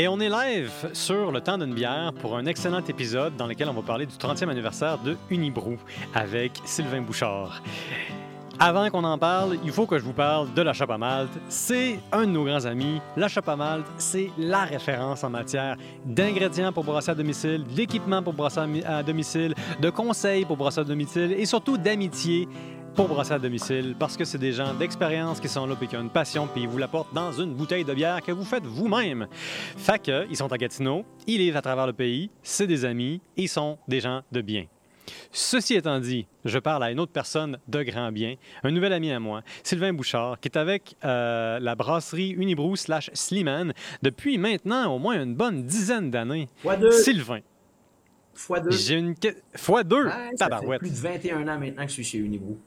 Et on est live sur le temps d'une bière pour un excellent épisode dans lequel on va parler du 30e anniversaire de Unibrou avec Sylvain Bouchard. Avant qu'on en parle, il faut que je vous parle de la Chape à Malte. C'est un de nos grands amis. La Chape à Malte, c'est la référence en matière d'ingrédients pour brasser à domicile, d'équipements pour brasser à domicile, de conseils pour brasser à domicile et surtout d'amitié pour brasser à domicile parce que c'est des gens d'expérience qui sont là et qui ont une passion puis ils vous l'apportent dans une bouteille de bière que vous faites vous-même. Fait que, ils sont à Gatineau, ils vivent à travers le pays, c'est des amis, ils sont des gens de bien. Ceci étant dit, je parle à une autre personne de grand bien, un nouvel ami à moi, Sylvain Bouchard, qui est avec euh, la brasserie Unibrou slash Sliman depuis maintenant au moins une bonne dizaine d'années. Sylvain. Fois deux. J'ai une... Fois deux? ça fait plus de 21 ans maintenant que je suis chez Unibrou.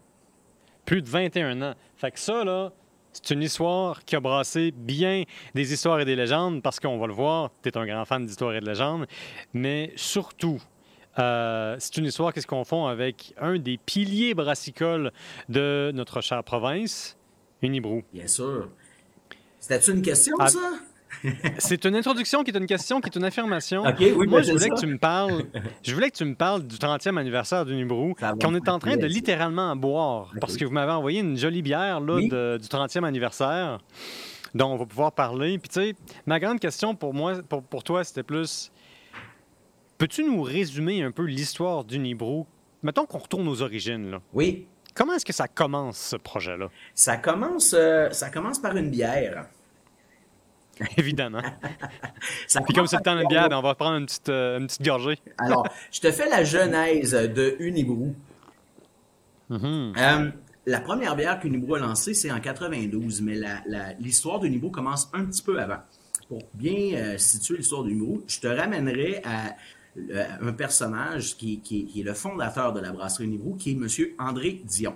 Plus de 21 ans. Fait que ça, là, c'est une histoire qui a brassé bien des histoires et des légendes, parce qu'on va le voir, tu es un grand fan d'histoires et de légendes, mais surtout, euh, c'est une histoire qui se confond avec un des piliers brassicoles de notre chère province, Unibrou. Bien sûr. C'était-tu une question, ah, ça? c'est une introduction qui est une question, qui est une affirmation. oui, Moi, je voulais que tu me parles. Je voulais que tu me parles du 30e anniversaire d'Unibrou, qu'on est en train de littéralement boire, parce que vous m'avez envoyé une jolie bière là, du 30e anniversaire, dont on va pouvoir parler. Puis tu sais, ma grande question pour moi, pour, pour toi, c'était plus Peux-tu nous résumer un peu l'histoire d'Unibrou? Mettons qu'on retourne aux origines. Là. Oui. Comment est-ce que ça commence, ce projet-là? Ça commence, euh, ça commence par une bière. Évidemment. Puis comme c'est le temps d'une bière, ben, on va prendre une petite, euh, une petite gorgée. Alors, je te fais la genèse de Unibrou. Mm-hmm. Euh, la première bière qu'Unibrou a lancée, c'est en 92, mais l'histoire d'Unibrou commence un petit peu avant. Pour bien situer l'histoire d'Unibrou, je te ramènerai à un personnage qui, est le fondateur de la brasserie Unibrou, qui est M. André Dion.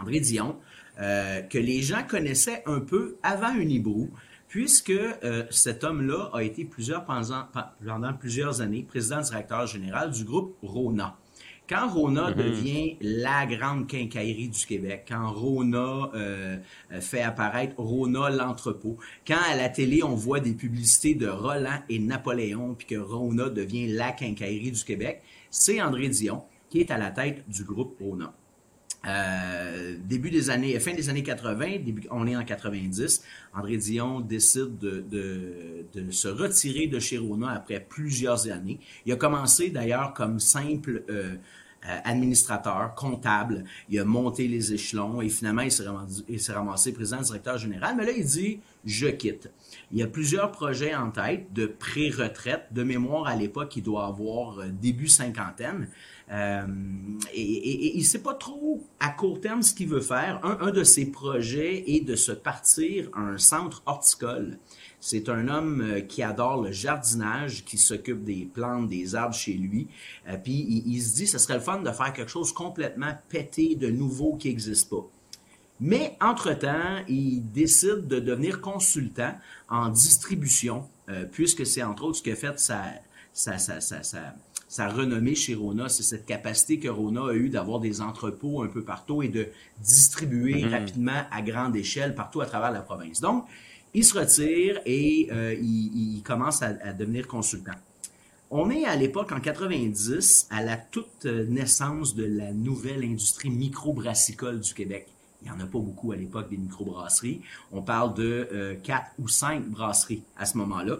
André Dion, euh, que les gens connaissaient un peu avant Unibrou, puisque euh, cet homme-là a été pendant, pendant, plusieurs années président directeur général du groupe Rona. Quand Rona mhm. devient la grande quincaillerie du Québec, quand Rona euh, fait apparaître Rona l'entrepôt, quand à la télé on voit des publicités de Roland et Napoléon, puis que Rona devient la quincaillerie du Québec, c'est André Dion qui est à la tête du groupe Rona. Euh, début des années, fin des années 80, début, on est en 90, André Dion décide de, de, se retirer de chez Rona après plusieurs années. Il a commencé d'ailleurs comme simple euh, euh, administrateur, comptable. Il a monté les échelons et finalement, il s'est ramassé, ramassé, président directeur général. Mais là, il dit, je quitte. Il y a plusieurs projets en tête de pré-retraite. De mémoire, à l'époque, il doit avoir euh, début cinquantaine. Euh, et, il ne sait pas trop à court terme ce qu'il veut faire. Un, de ses projets est de se partir un centre horticole. C'est un homme euh, qui adore le jardinage, qui s'occupe des plantes, des arbres chez lui. Euh, puis il, se dit, ce serait le fun de faire quelque chose complètement pété, de nouveau qui n'existe pas. Mais entre-temps, il décide de devenir consultant en distribution, puisque c'est entre autres ce qui a fait sa, sa, sa, sa, sa renommée chez Rona, c'est cette capacité que Rona a eue d'avoir des entrepôts un peu partout et de distribuer mm-hmm. rapidement à grande échelle partout à travers la province. Donc, il se retire et euh, il, commence à, devenir consultant. On est à l'époque, en 90, à la toute naissance de la nouvelle industrie microbrassicole du Québec. Il n'y en a pas beaucoup à l'époque des microbrasseries. On parle de euh, quatre ou cinq brasseries à ce moment-là.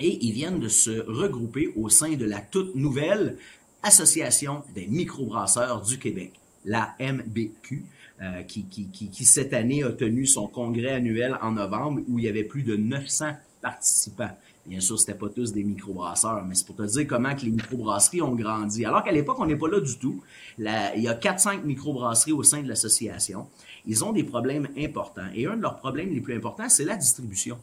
Et ils viennent de se regrouper au sein de la toute nouvelle Association des microbrasseurs du Québec, la MBQ, euh, qui, qui, qui, cette année a tenu son congrès annuel en novembre où il y avait plus de 900 participants. Bien sûr, c'était pas tous des microbrasseurs, mais c'est pour te dire comment que les microbrasseries ont grandi. Alors qu'à l'époque, on n'est pas là du tout. il y a 4-5 microbrasseries au sein de l'association. Ils ont des problèmes importants. Et un de leurs problèmes les plus importants, c'est la distribution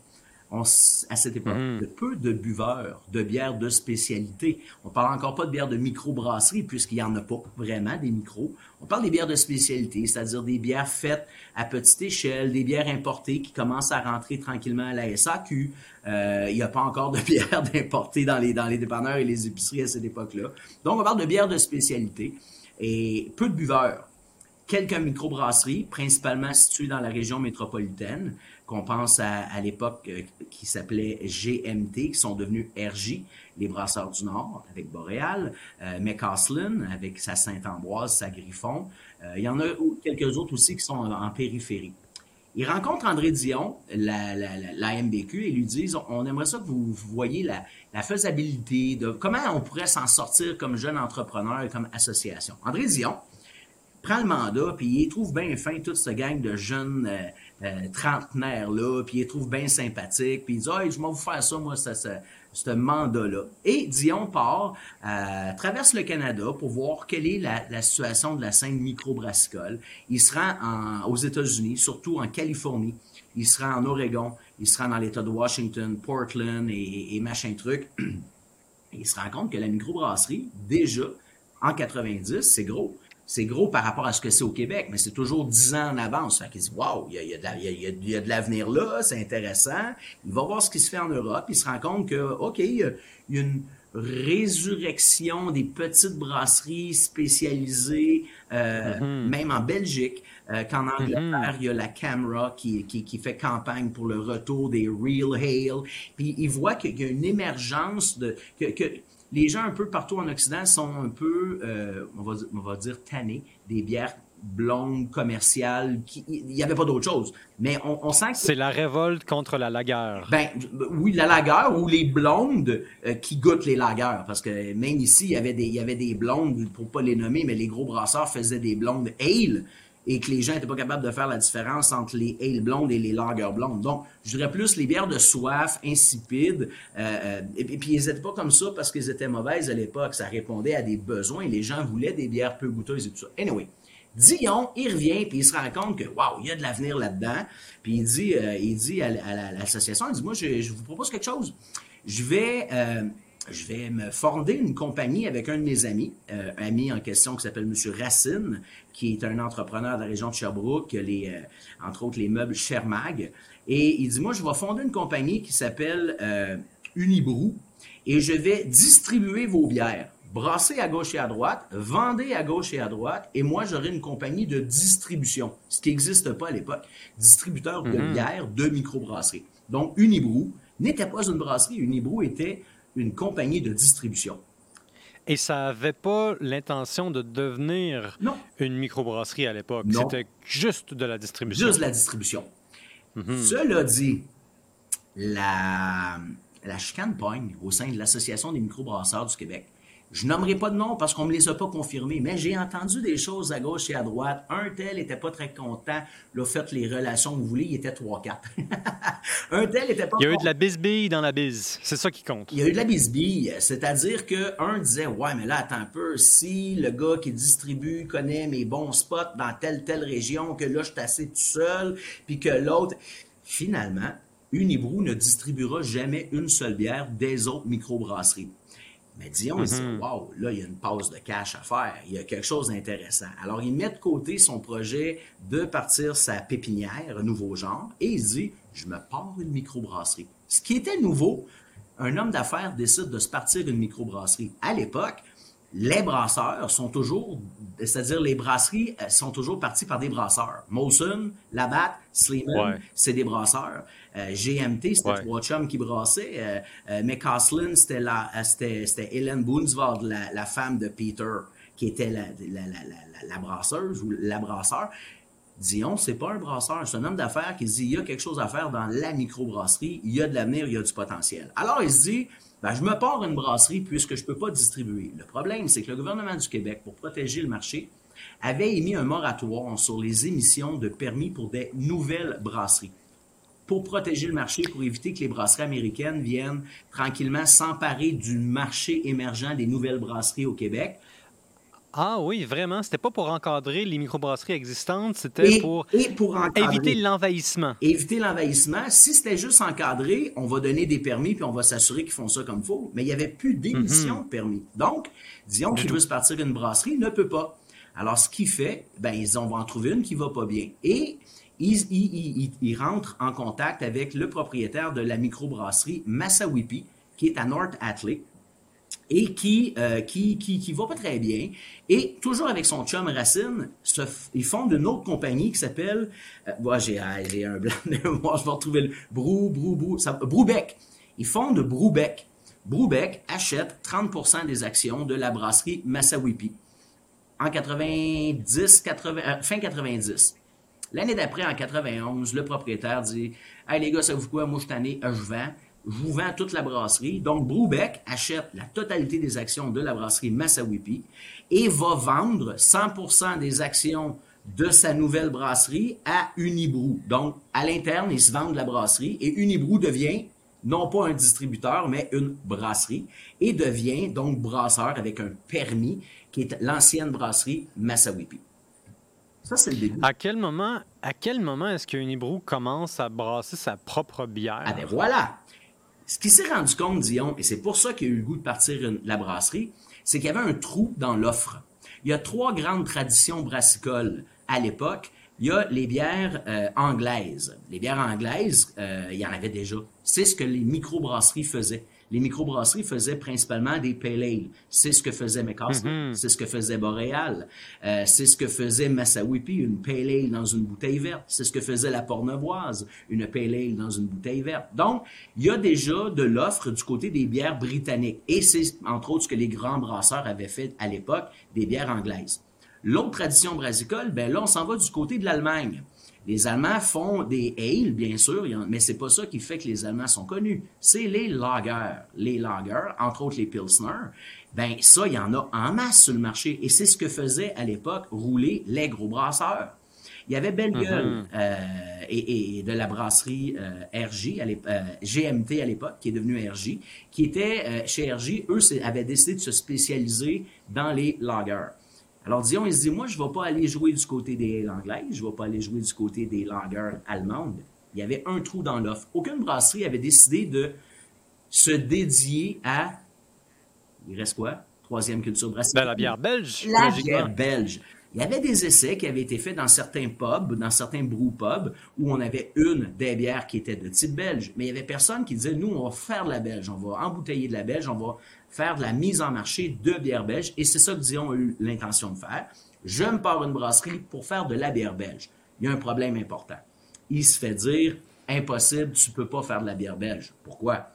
à cette époque, mm. de peu de buveurs de bières de spécialité. On parle encore pas de bières de microbrasserie, puisqu'il n'y en a pas vraiment des micros. On parle des bières de spécialité, c'est-à-dire des bières faites à petite échelle, des bières importées qui commencent à rentrer tranquillement à la SAQ. Euh, il n'y a pas encore de bières d'importées dans les, dans les dépanneurs et les épiceries à cette époque-là. Donc, on parle de bières de spécialité et peu de buveurs. Quelques microbrasseries, principalement situées dans la région métropolitaine, qu'on pense à, l'époque euh, qui s'appelait GMT, qui sont devenus RJ, les Brasseurs du Nord, avec Boréal, euh, McCaslin, avec sa Saint-Ambroise, sa Griffon. Euh, il y en a quelques autres aussi qui sont en, périphérie. Il rencontre André Dion, la, la, MBQ, et lui disent on aimerait ça que vous, voyez la faisabilité de comment on pourrait s'en sortir comme jeune entrepreneur et comme association. André Dion, prend le mandat, puis il trouve bien fin toute cette gang de jeunes euh, euh, trentenaires-là, puis il trouve bien sympathique, puis il dit « je vais vous faire ça, moi, ça, ce mandat-là. » Et Dion part, euh, traverse le Canada pour voir quelle est la, situation de la scène microbrassicole. Il se rend aux États-Unis, surtout en Californie. Il se rend en Oregon, il se rend dans l'État de Washington, Portland et, et machin truc. il se rend compte que la microbrasserie, déjà, en 90, c'est gros c'est gros par rapport à ce que c'est au Québec, mais c'est toujours dix ans en avance. Fait qu'il dit, wow, il y a, de l'avenir là, c'est intéressant. Il va voir ce qui se fait en Europe. Il se rend compte que, OK, il y a, une résurrection des petites brasseries spécialisées, euh, mm-hmm. même en Belgique, euh, qu'en Angleterre, mm-hmm. il y a la Camera qui, qui, fait campagne pour le retour des Real Hale. Puis il voit qu'il y a une émergence de... que, les gens un peu partout en Occident sont un peu, euh, on, va, on va dire, tannés des bières blondes commerciales. Il n'y avait pas d'autre chose. Mais on, sent que... C'est la révolte contre la lagueur. Ben, oui, la lagueur ou les blondes euh, qui goûtent les lagueurs. Parce que même ici, il y avait des, il y avait des blondes, pour pas les nommer, mais les gros brasseurs faisaient des blondes ale et que les gens n'étaient pas capables de faire la différence entre les ale blondes et les lager blondes. Donc, je dirais plus les bières de soif, insipides, euh, euh, et, puis ils n'étaient pas comme ça parce qu'ils étaient mauvaises à l'époque. Ça répondait à des besoins. Les gens voulaient des bières peu goûteuses et tout ça. Anyway, Dion, il revient, puis il se rend compte que, waouh, il y a de l'avenir là-dedans. Puis il dit, euh, il dit à, l'association, il dit, moi, je, je, vous propose quelque chose. Je vais je vais me fonder une compagnie avec un de mes amis, euh, ami en question qui s'appelle M. Racine, qui est un entrepreneur de la région de Sherbrooke, les, euh, entre autres les meubles Shermag. Et il dit, moi, je vais fonder une compagnie qui s'appelle euh, Unibrou et je vais distribuer vos bières. Brasser à gauche et à droite, vendez à gauche et à droite, et moi, j'aurai une compagnie de distribution, ce qui n'existe pas à l'époque. Distributeur de mm-hmm. bières de microbrasserie. Donc, Unibrou n'était pas une brasserie. Unibrou était une compagnie de distribution. Et ça n'avait pas l'intention de devenir une microbrasserie à l'époque. C'était juste de la distribution. Juste la distribution. Mhm. Cela dit, la, la chicane pogne au sein de l'Association des microbrasseurs du Québec. Je nommerai pas de nom parce qu'on me les a pas confirmés, mais j'ai entendu des choses à gauche et à droite. Un tel était pas très content. Là, faites les relations que vous voulez, il était 3-4. un tel était pas Il y a eu de la bisbille dans la bise. C'est ça qui compte. Il y a eu de la bisbille. C'est-à-dire que un disait, ouais, mais là, attends un peu. Si le gars qui distribue connaît mes bons spots dans telle, telle région, que là, je suis assez tout seul, puis que l'autre, finalement, Unibrou ne distribuera jamais une seule bière des autres microbrasseries. Mais Dion, il dit, mm-hmm. wow, là, il y a une pause de cash à faire. Il y a quelque chose d'intéressant. Alors, il met de côté son projet de partir sa pépinière, un nouveau genre, et il dit, je me pars une microbrasserie. Ce qui était nouveau, un homme d'affaires décide de se partir une microbrasserie. À l'époque, les brasseurs sont toujours, c'est-à-dire les brasseries euh, sont toujours parties par des brasseurs. Molson, Labatt, Sleeman, c'est des brasseurs. Euh, GMT, c'était trois chums qui brassaient. Euh, euh c'était la, c'était, Hélène Boonsvard, la, la, femme de Peter, qui était la, la, la, la brasseuse ou la brasseur. Dion, c'est pas un brasseur, c'est un homme d'affaires qui se dit il y a quelque chose à faire dans la microbrasserie, il y a de l'avenir, il y a du potentiel. Alors il se dit ben, je me pars une brasserie puisque je ne peux pas distribuer. Le problème, c'est que le gouvernement du Québec, pour protéger le marché, avait émis un moratoire sur les émissions de permis pour des nouvelles brasseries. Pour protéger le marché, pour éviter que les brasseries américaines viennent tranquillement s'emparer du marché émergent des nouvelles brasseries au Québec. Ah oui, vraiment. C'était pas pour encadrer les microbrasseries existantes, c'était pour, éviter l'envahissement. Éviter l'envahissement. Si c'était juste encadré, on va donner des permis puis on va s'assurer qu'ils font ça comme il faut. Mais il n'y avait plus d'émission mhm. de permis. Donc, disons qu'il veut se partir d'une brasserie, il ne peut pas. Alors, ce qu'il fait, ben, ils vont en trouver une qui va pas bien. Et il, rentre en contact avec le propriétaire de la microbrasserie Massawipi, qui est à North Atlee et qui, euh, qui, qui, qui, va pas très bien. Et toujours avec son chum Racine, ils fondent une autre compagnie qui s'appelle, euh, j'ai, un blanc de je vais retrouver le Brou, Brou, Brou, ça, Broubec. Ils achète 30% des actions de la brasserie Massawipi en 90, 80, euh, fin 90. L'année d'après, en 91, le propriétaire dit Hey les gars, ça vous quoi, moi je ai, je vends je vous vends toute la brasserie. Donc, Broubec achète la totalité des actions de la brasserie Massawipi et va vendre 100% des actions de sa nouvelle brasserie à Unibrou. Donc, à l'interne, ils se vendent la brasserie et Unibrou devient non pas un distributeur, mais une brasserie et devient donc brasseur avec un permis qui est l'ancienne brasserie Massawipi. Ça, c'est le début. À quel moment, à quel moment est-ce que Unibrou commence à brasser sa propre bière? Ah ben voilà! Ce qui s'est rendu compte, Dion, et c'est pour ça qu'il a eu le goût de partir la brasserie, c'est qu'il y avait un trou dans l'offre. Il y a trois grandes traditions brassicoles à l'époque. Il y a les bières euh, anglaises. Les bières anglaises, euh, il y en avait déjà. C'est ce que les microbrasseries faisaient les microbrasseries faisaient principalement des pale ale. C'est ce que faisait McCaslin, mm-hmm. c'est ce que faisait Boréal, euh, c'est ce que faisait Massawipi, une pale ale dans une bouteille verte. C'est ce que faisait la Pornevoise, une pale ale dans une bouteille verte. Donc, il y a déjà de l'offre du côté des bières britanniques. Et c'est entre autres ce que les grands brasseurs avaient fait à l'époque, des bières anglaises. L'autre tradition brassicole, ben là, on s'en va du côté de l'Allemagne. Les Allemands font des ale, bien sûr, mais c'est pas ça qui fait que les Allemands sont connus. C'est les lagers. Les lagers, entre autres les pilsner, ben ça, il y en a en masse sur le marché. Et c'est ce que faisait à l'époque rouler les gros brasseurs. Il y avait Belle mm-hmm. euh, et, de la brasserie euh, RJ, euh, GMT à l'époque, qui est devenue RJ, qui était chez RJ, eux avaient décidé de se spécialiser dans les lagers. Alors Dion, il se dit, moi, je ne vais pas aller jouer du côté des anglaises, je ne vais pas aller jouer du côté des langueurs allemandes. Il y avait un trou dans l'offre. Aucune brasserie avait décidé de se dédier à, il reste quoi? Troisième culture brassicole. Ben, la bière belge. La bière belge. Il y avait des essais qui avaient été faits dans certains pubs, dans certains brew pubs, où on avait une des bières qui était de type belge. Mais il y avait personne qui disait, nous, on va faire de la belge, on va embouteiller de la belge, on va faire de la mise en marché de bière belge. Et c'est ça que Dion a eu l'intention de faire. Je me pars une brasserie pour faire de la bière belge. Il y a un problème important. Il se fait dire, impossible, tu peux pas faire de la bière belge. Pourquoi?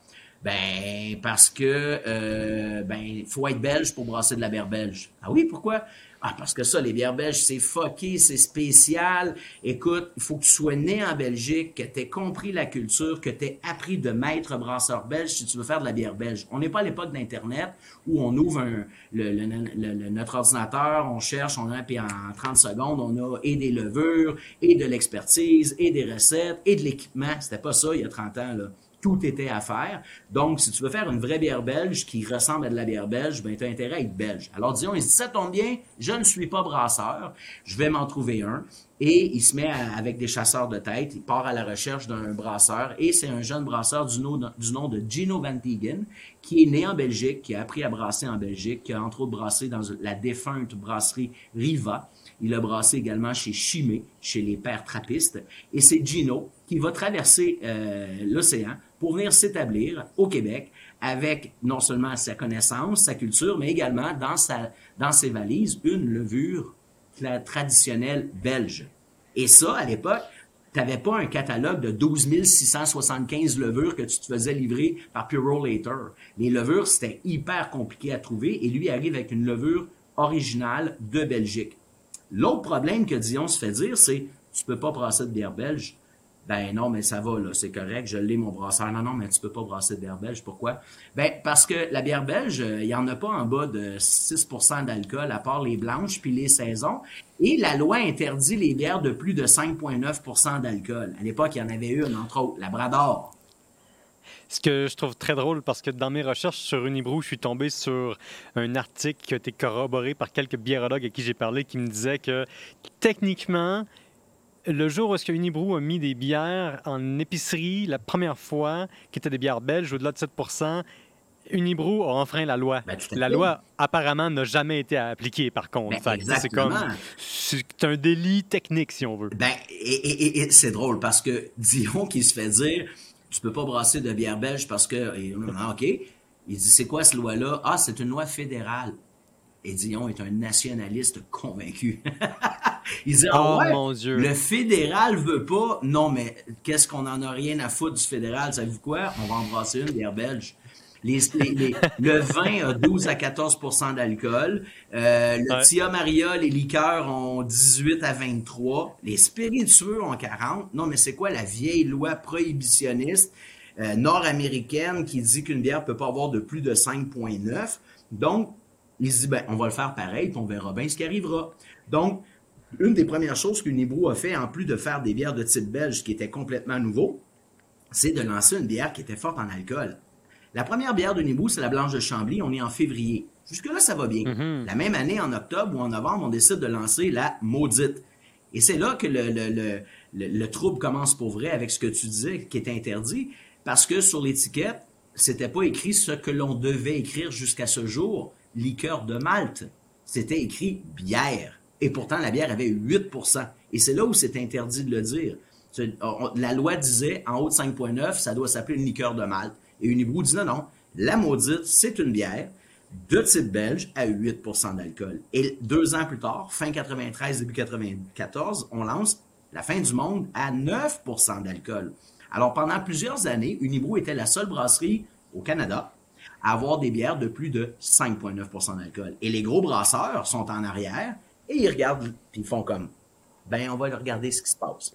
Ben, parce que, euh, ben, faut être belge pour brasser de la bière belge. Ah oui, pourquoi? Ah, parce que ça, les bières belges, c'est fucké, c'est spécial. Écoute, il faut que tu sois né en Belgique, que tu aies compris la culture, que tu aies appris de maître brasseur belge si tu veux faire de la bière belge. On n'est pas à l'époque d'Internet où on ouvre le, notre ordinateur, on cherche, on a, puis en 30 secondes, on a et des levures, et de l'expertise, et des recettes, et de l'équipement. C'était pas ça il y a 30 ans, là tout était à faire. Donc, si tu veux faire une vraie bière belge qui ressemble à de la bière belge, ben, tu as intérêt à être belge. Alors, disons, il se dit, ça tombe bien, je ne suis pas brasseur, je vais m'en trouver un. Et il se met avec des chasseurs de tête, il part à la recherche d'un brasseur, et c'est un jeune brasseur du nom, du nom de Gino Van Tegen, qui est né en Belgique, qui a appris à brasser en Belgique, qui a entre autres brassé dans la défunte brasserie Riva. Il a brassé également chez Chimay, chez les pères trappistes. Et c'est Gino qui va traverser euh, l'océan pour venir s'établir au Québec avec non seulement sa connaissance, sa culture, mais également dans, sa, dans ses valises, une levure traditionnelle belge. Et ça, à l'époque, tu n'avais pas un catalogue de 12 675 levures que tu te faisais livrer par Pure Later. Les levures, c'était hyper compliqué à trouver et lui arrive avec une levure originale de Belgique. L'autre problème que Dion se fait dire, c'est tu peux pas brasser de bière belge. Ben non, mais ça va, là, c'est correct, je l'ai mon brasseur. Non, non, mais tu peux pas brasser de bière belge. Pourquoi? Ben, parce que la bière belge, euh, il y en a pas en bas de 6% d'alcool, à part les blanches puis les saisons. Et la loi interdit les bières de plus de 5,9% d'alcool. À l'époque, il y en avait une, entre autres, la Brador. Ce que je trouve très drôle, parce que dans mes recherches sur Unibrou, je suis tombé sur un article qui a été corroboré par quelques biérologues à qui j'ai parlé qui me disaient que techniquement, le jour où est-ce que Unibrou a mis des bières en épicerie la première fois, qui étaient des bières belges au-delà de 7% Unibrou a enfreint la loi. Ben, la loi, apparemment, n'a jamais été appliquée, par contre. Ben, c'est comme. C'est un délit technique, si on veut. Ben, et, c'est drôle parce que Dion qui se fait dire tu peux pas brasser de bière belge parce que. OK. Il dit, c'est quoi cette loi-là? Ah, c'est une loi fédérale. Et Dion est un nationaliste convaincu. il dit, ah oh, mon Dieu. le fédéral veut pas. Non, mais qu'est-ce qu'on en a rien à foutre du fédéral? Savez-vous quoi? On va embrasser une bière belge. Les, le vin a 12 à 14% d'alcool. Euh, le Tia Maria, les liqueurs ont 18 à 23. Les spiritueux ont 40. Non, mais c'est quoi la vieille loi prohibitionniste euh, nord-américaine qui dit qu'une bière peut pas avoir de plus de 5,9? Donc, il se dit, ben, on va le faire pareil, puis on verra bien ce qui arrivera. Donc, une des premières choses qu'Unibrew a fait, en plus de faire des bières de type belge, qui était complètement nouveau, c'est de lancer une bière qui était forte en alcool. La première bière de Nibou, c'est la Blanche de Chambly. On est en février. Jusque-là, ça va bien. Mm-hmm. La même année, en octobre ou en novembre, on décide de lancer la Maudite. Et c'est là que le, le, trouble commence pour vrai avec ce que tu disais qui est interdit. Parce que sur l'étiquette, c'était pas écrit ce que l'on devait écrire jusqu'à ce jour, liqueur de Malte. C'était écrit bière. Et pourtant, la bière avait 8% Et c'est là où c'est interdit de le dire. La loi disait, en haut de 5,9, ça doit s'appeler une liqueur de Malte. Et Unibrew dit non, non, la maudite, c'est une bière de type belge à 8% d'alcool. Et deux ans plus tard, fin 93, début 94, on lance la fin du monde à 9% d'alcool. Alors pendant plusieurs années, Unibrew était la seule brasserie au Canada à avoir des bières de plus de 5,9% d'alcool. Et les gros brasseurs sont en arrière et ils regardent, puis ils font comme, ben on va regarder ce qui se passe.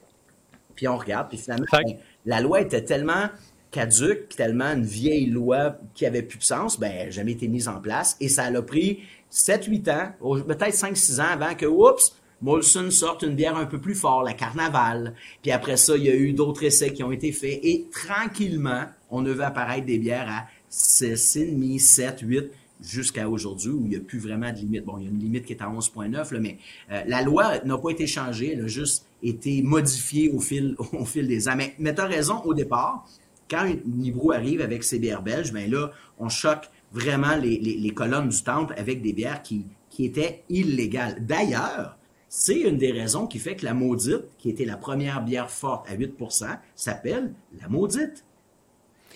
Puis on regarde, puis finalement, ben, la loi était tellement caduque, tellement une vieille loi qui avait plus de sens, ben, jamais été mise en place. Et ça a pris 7-8 ans, peut-être 5-6 ans avant que, oups, Molson sorte une bière un peu plus fort, la Carnaval. Puis après ça, il y a eu d'autres essais qui ont été faits. Et tranquillement, on a vu apparaître des bières à 6,5, 7, 8, jusqu'à aujourd'hui où il n'y a plus vraiment de limite. Bon, il y a une limite qui est à 11,9, mais euh, la loi n'a pas été changée, elle a juste été modifiée au fil, au fil des ans. Mais, mais tu as raison, au départ, quand Nibro arrive avec ses bières belges, ben là, on choque vraiment les, colonnes du temple avec des bières qui, qui étaient illégales. D'ailleurs, c'est une des raisons qui fait que la maudite, qui était la première bière forte à 8% s'appelle la maudite.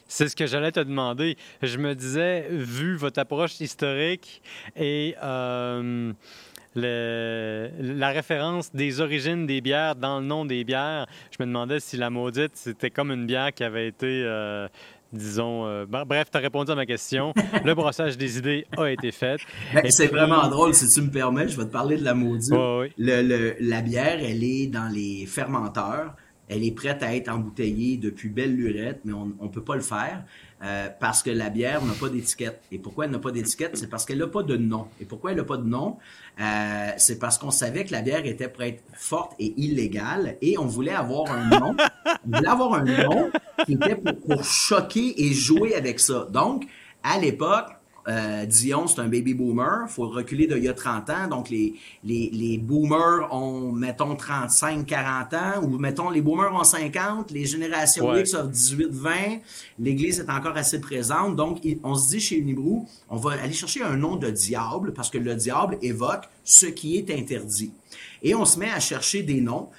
C'est ce que j'allais te demander. Je me disais, vu votre approche historique et euh, la référence des origines des bières dans le nom des bières, je me demandais si la maudite, c'était comme une bière qui avait été, euh, disons... Euh, bref, tu as répondu à ma question. le brossage des idées a été fait. Ben, c'est vraiment drôle, si tu me permets, je vais te parler de la maudite. la bière, elle est dans les fermenteurs. Elle est prête à être embouteillée depuis belle lurette, mais on ne peut pas le faire. Euh, parce que la bière n'a pas d'étiquette. Et pourquoi elle n'a pas d'étiquette? C'est parce qu'elle n'a pas de nom. Et pourquoi elle n'a pas de nom? Euh, c'est parce qu'on savait que la bière était prête forte et illégale et on voulait avoir un nom. on voulait avoir un nom qui était pour choquer et jouer avec ça. Donc, à l'époque, euh, Dion, c'est un baby boomer. Il faut reculer d'il y a 30 ans. Donc, les, les, les boomers ont, mettons, 35, 40 ans. Ou, mettons, les boomers ont 50. Les générations X ont 18, 20. L'Église est encore assez présente. Donc, on se dit chez Unibrew, on va aller chercher un nom de diable parce que le diable évoque ce qui est interdit. Et on se met à chercher des noms.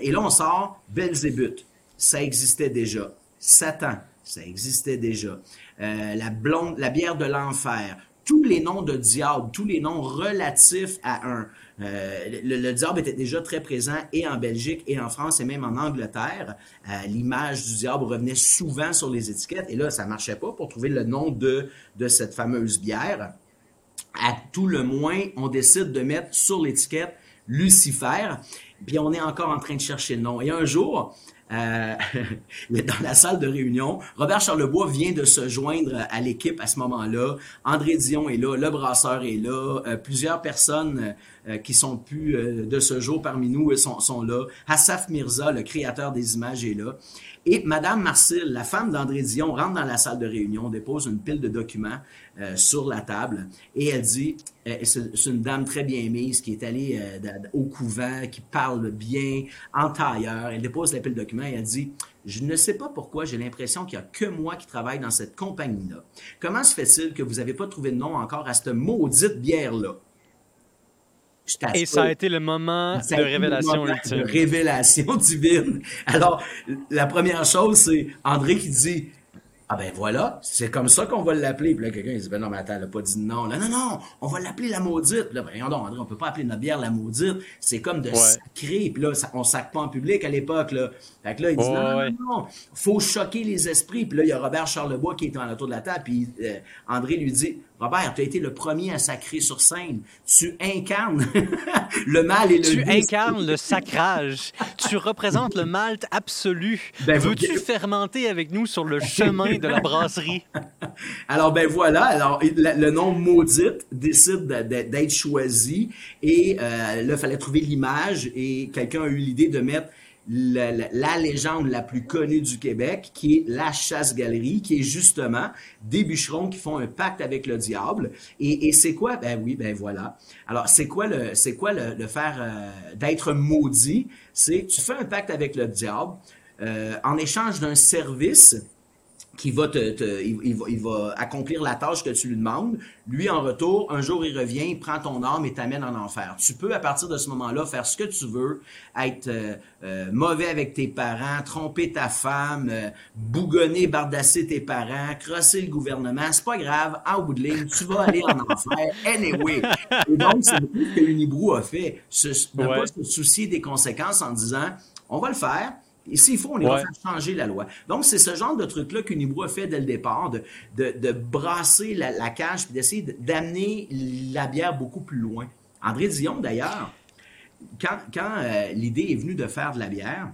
Et là, on sort Belzébuth. Ça existait déjà. Satan. Ça existait déjà. Euh, la blonde, la bière de l'enfer, tous les noms de diable, tous les noms relatifs à un. Euh, le, diable était déjà très présent et en Belgique et en France et même en Angleterre. Euh, l'image du diable revenait souvent sur les étiquettes et là, ça marchait pas pour trouver le nom de, de cette fameuse bière. À tout le moins, on décide de mettre sur l'étiquette Lucifer. Puis on est encore en train de chercher le nom. Et un jour, euh, dans la salle de réunion. Robert Charlebois vient de se joindre à l'équipe à ce moment-là. André Dion est là, le brasseur est là, euh, plusieurs personnes euh, qui sont plus de ce jour parmi nous sont là. Hassaf Mirza, le créateur des images, est là. Et Madame Marcille, la femme d'André Dion, rentre dans la salle de réunion, dépose une pile de documents euh, sur la table et elle dit, euh, c'est une dame très bien mise qui est allée euh, au couvent, qui parle bien, en tailleur. Elle dépose la pile de documents et elle dit, je ne sais pas pourquoi j'ai l'impression qu'il n'y a que moi qui travaille dans cette compagnie-là. Comment se fait-il que vous n'avez pas trouvé de nom encore à cette maudite bière-là? Et ça a été le moment de révélation ultime. De révélation divine. Alors, la première chose, c'est André qui dit Ah ben voilà, c'est comme ça qu'on va l'appeler. Puis là, quelqu'un il dit, ben non, mais attends, elle a pas dit non. Là, non, non, on va l'appeler la maudite. Là, ben non, André, on peut pas appeler notre bière la maudite. C'est comme de sacrer. Puis là, on sac pas en public à l'époque. Là. Fait que là, il dit, non, non, non, non, faut choquer les esprits. Puis là, il y a Robert Charlebois qui est en autour de la table. Puis euh, André lui dit, Robert, tu as été le premier à sacrer sur scène. Tu incarnes le mal et le Tu incarnes le sacrage. tu représentes le mal absolu. Ben, Veux-tu fermenter avec nous sur le chemin de la brasserie? Alors, ben voilà. Alors, le, nom maudite décide d'être choisi. Et euh, là, il fallait trouver l'image. Et quelqu'un a eu l'idée de mettre la, légende la plus connue du Québec, qui est la chasse-galerie, qui est justement des bûcherons qui font un pacte avec le diable. Et, c'est quoi? Ben oui, ben voilà. Alors, c'est quoi le, c'est quoi le, faire euh, d'être maudit? C'est tu fais un pacte avec le diable euh, en échange d'un service qui va te, il, va, il, va, accomplir la tâche que tu lui demandes. Lui, en retour, un jour, il revient, il prend ton âme et t'amène en enfer. Tu peux, à partir de ce moment-là, faire ce que tu veux, être euh, euh, mauvais avec tes parents, tromper ta femme, euh, bougonner, bardasser tes parents, crosser le gouvernement. C'est pas grave, en bout de ligne, tu vas aller en enfer anyway. Et donc, c'est ce que l'Unibrou a fait. Ce, ne pas se soucier des conséquences en disant, on va le faire, et s'il faut, on ira faire changer la loi. Donc, c'est ce genre de truc-là qu'Unibro a fait dès le départ, de, de, brasser la, cage et d'essayer d'amener la bière beaucoup plus loin. André Dion, d'ailleurs, quand, quand euh, l'idée est venue de faire de la bière,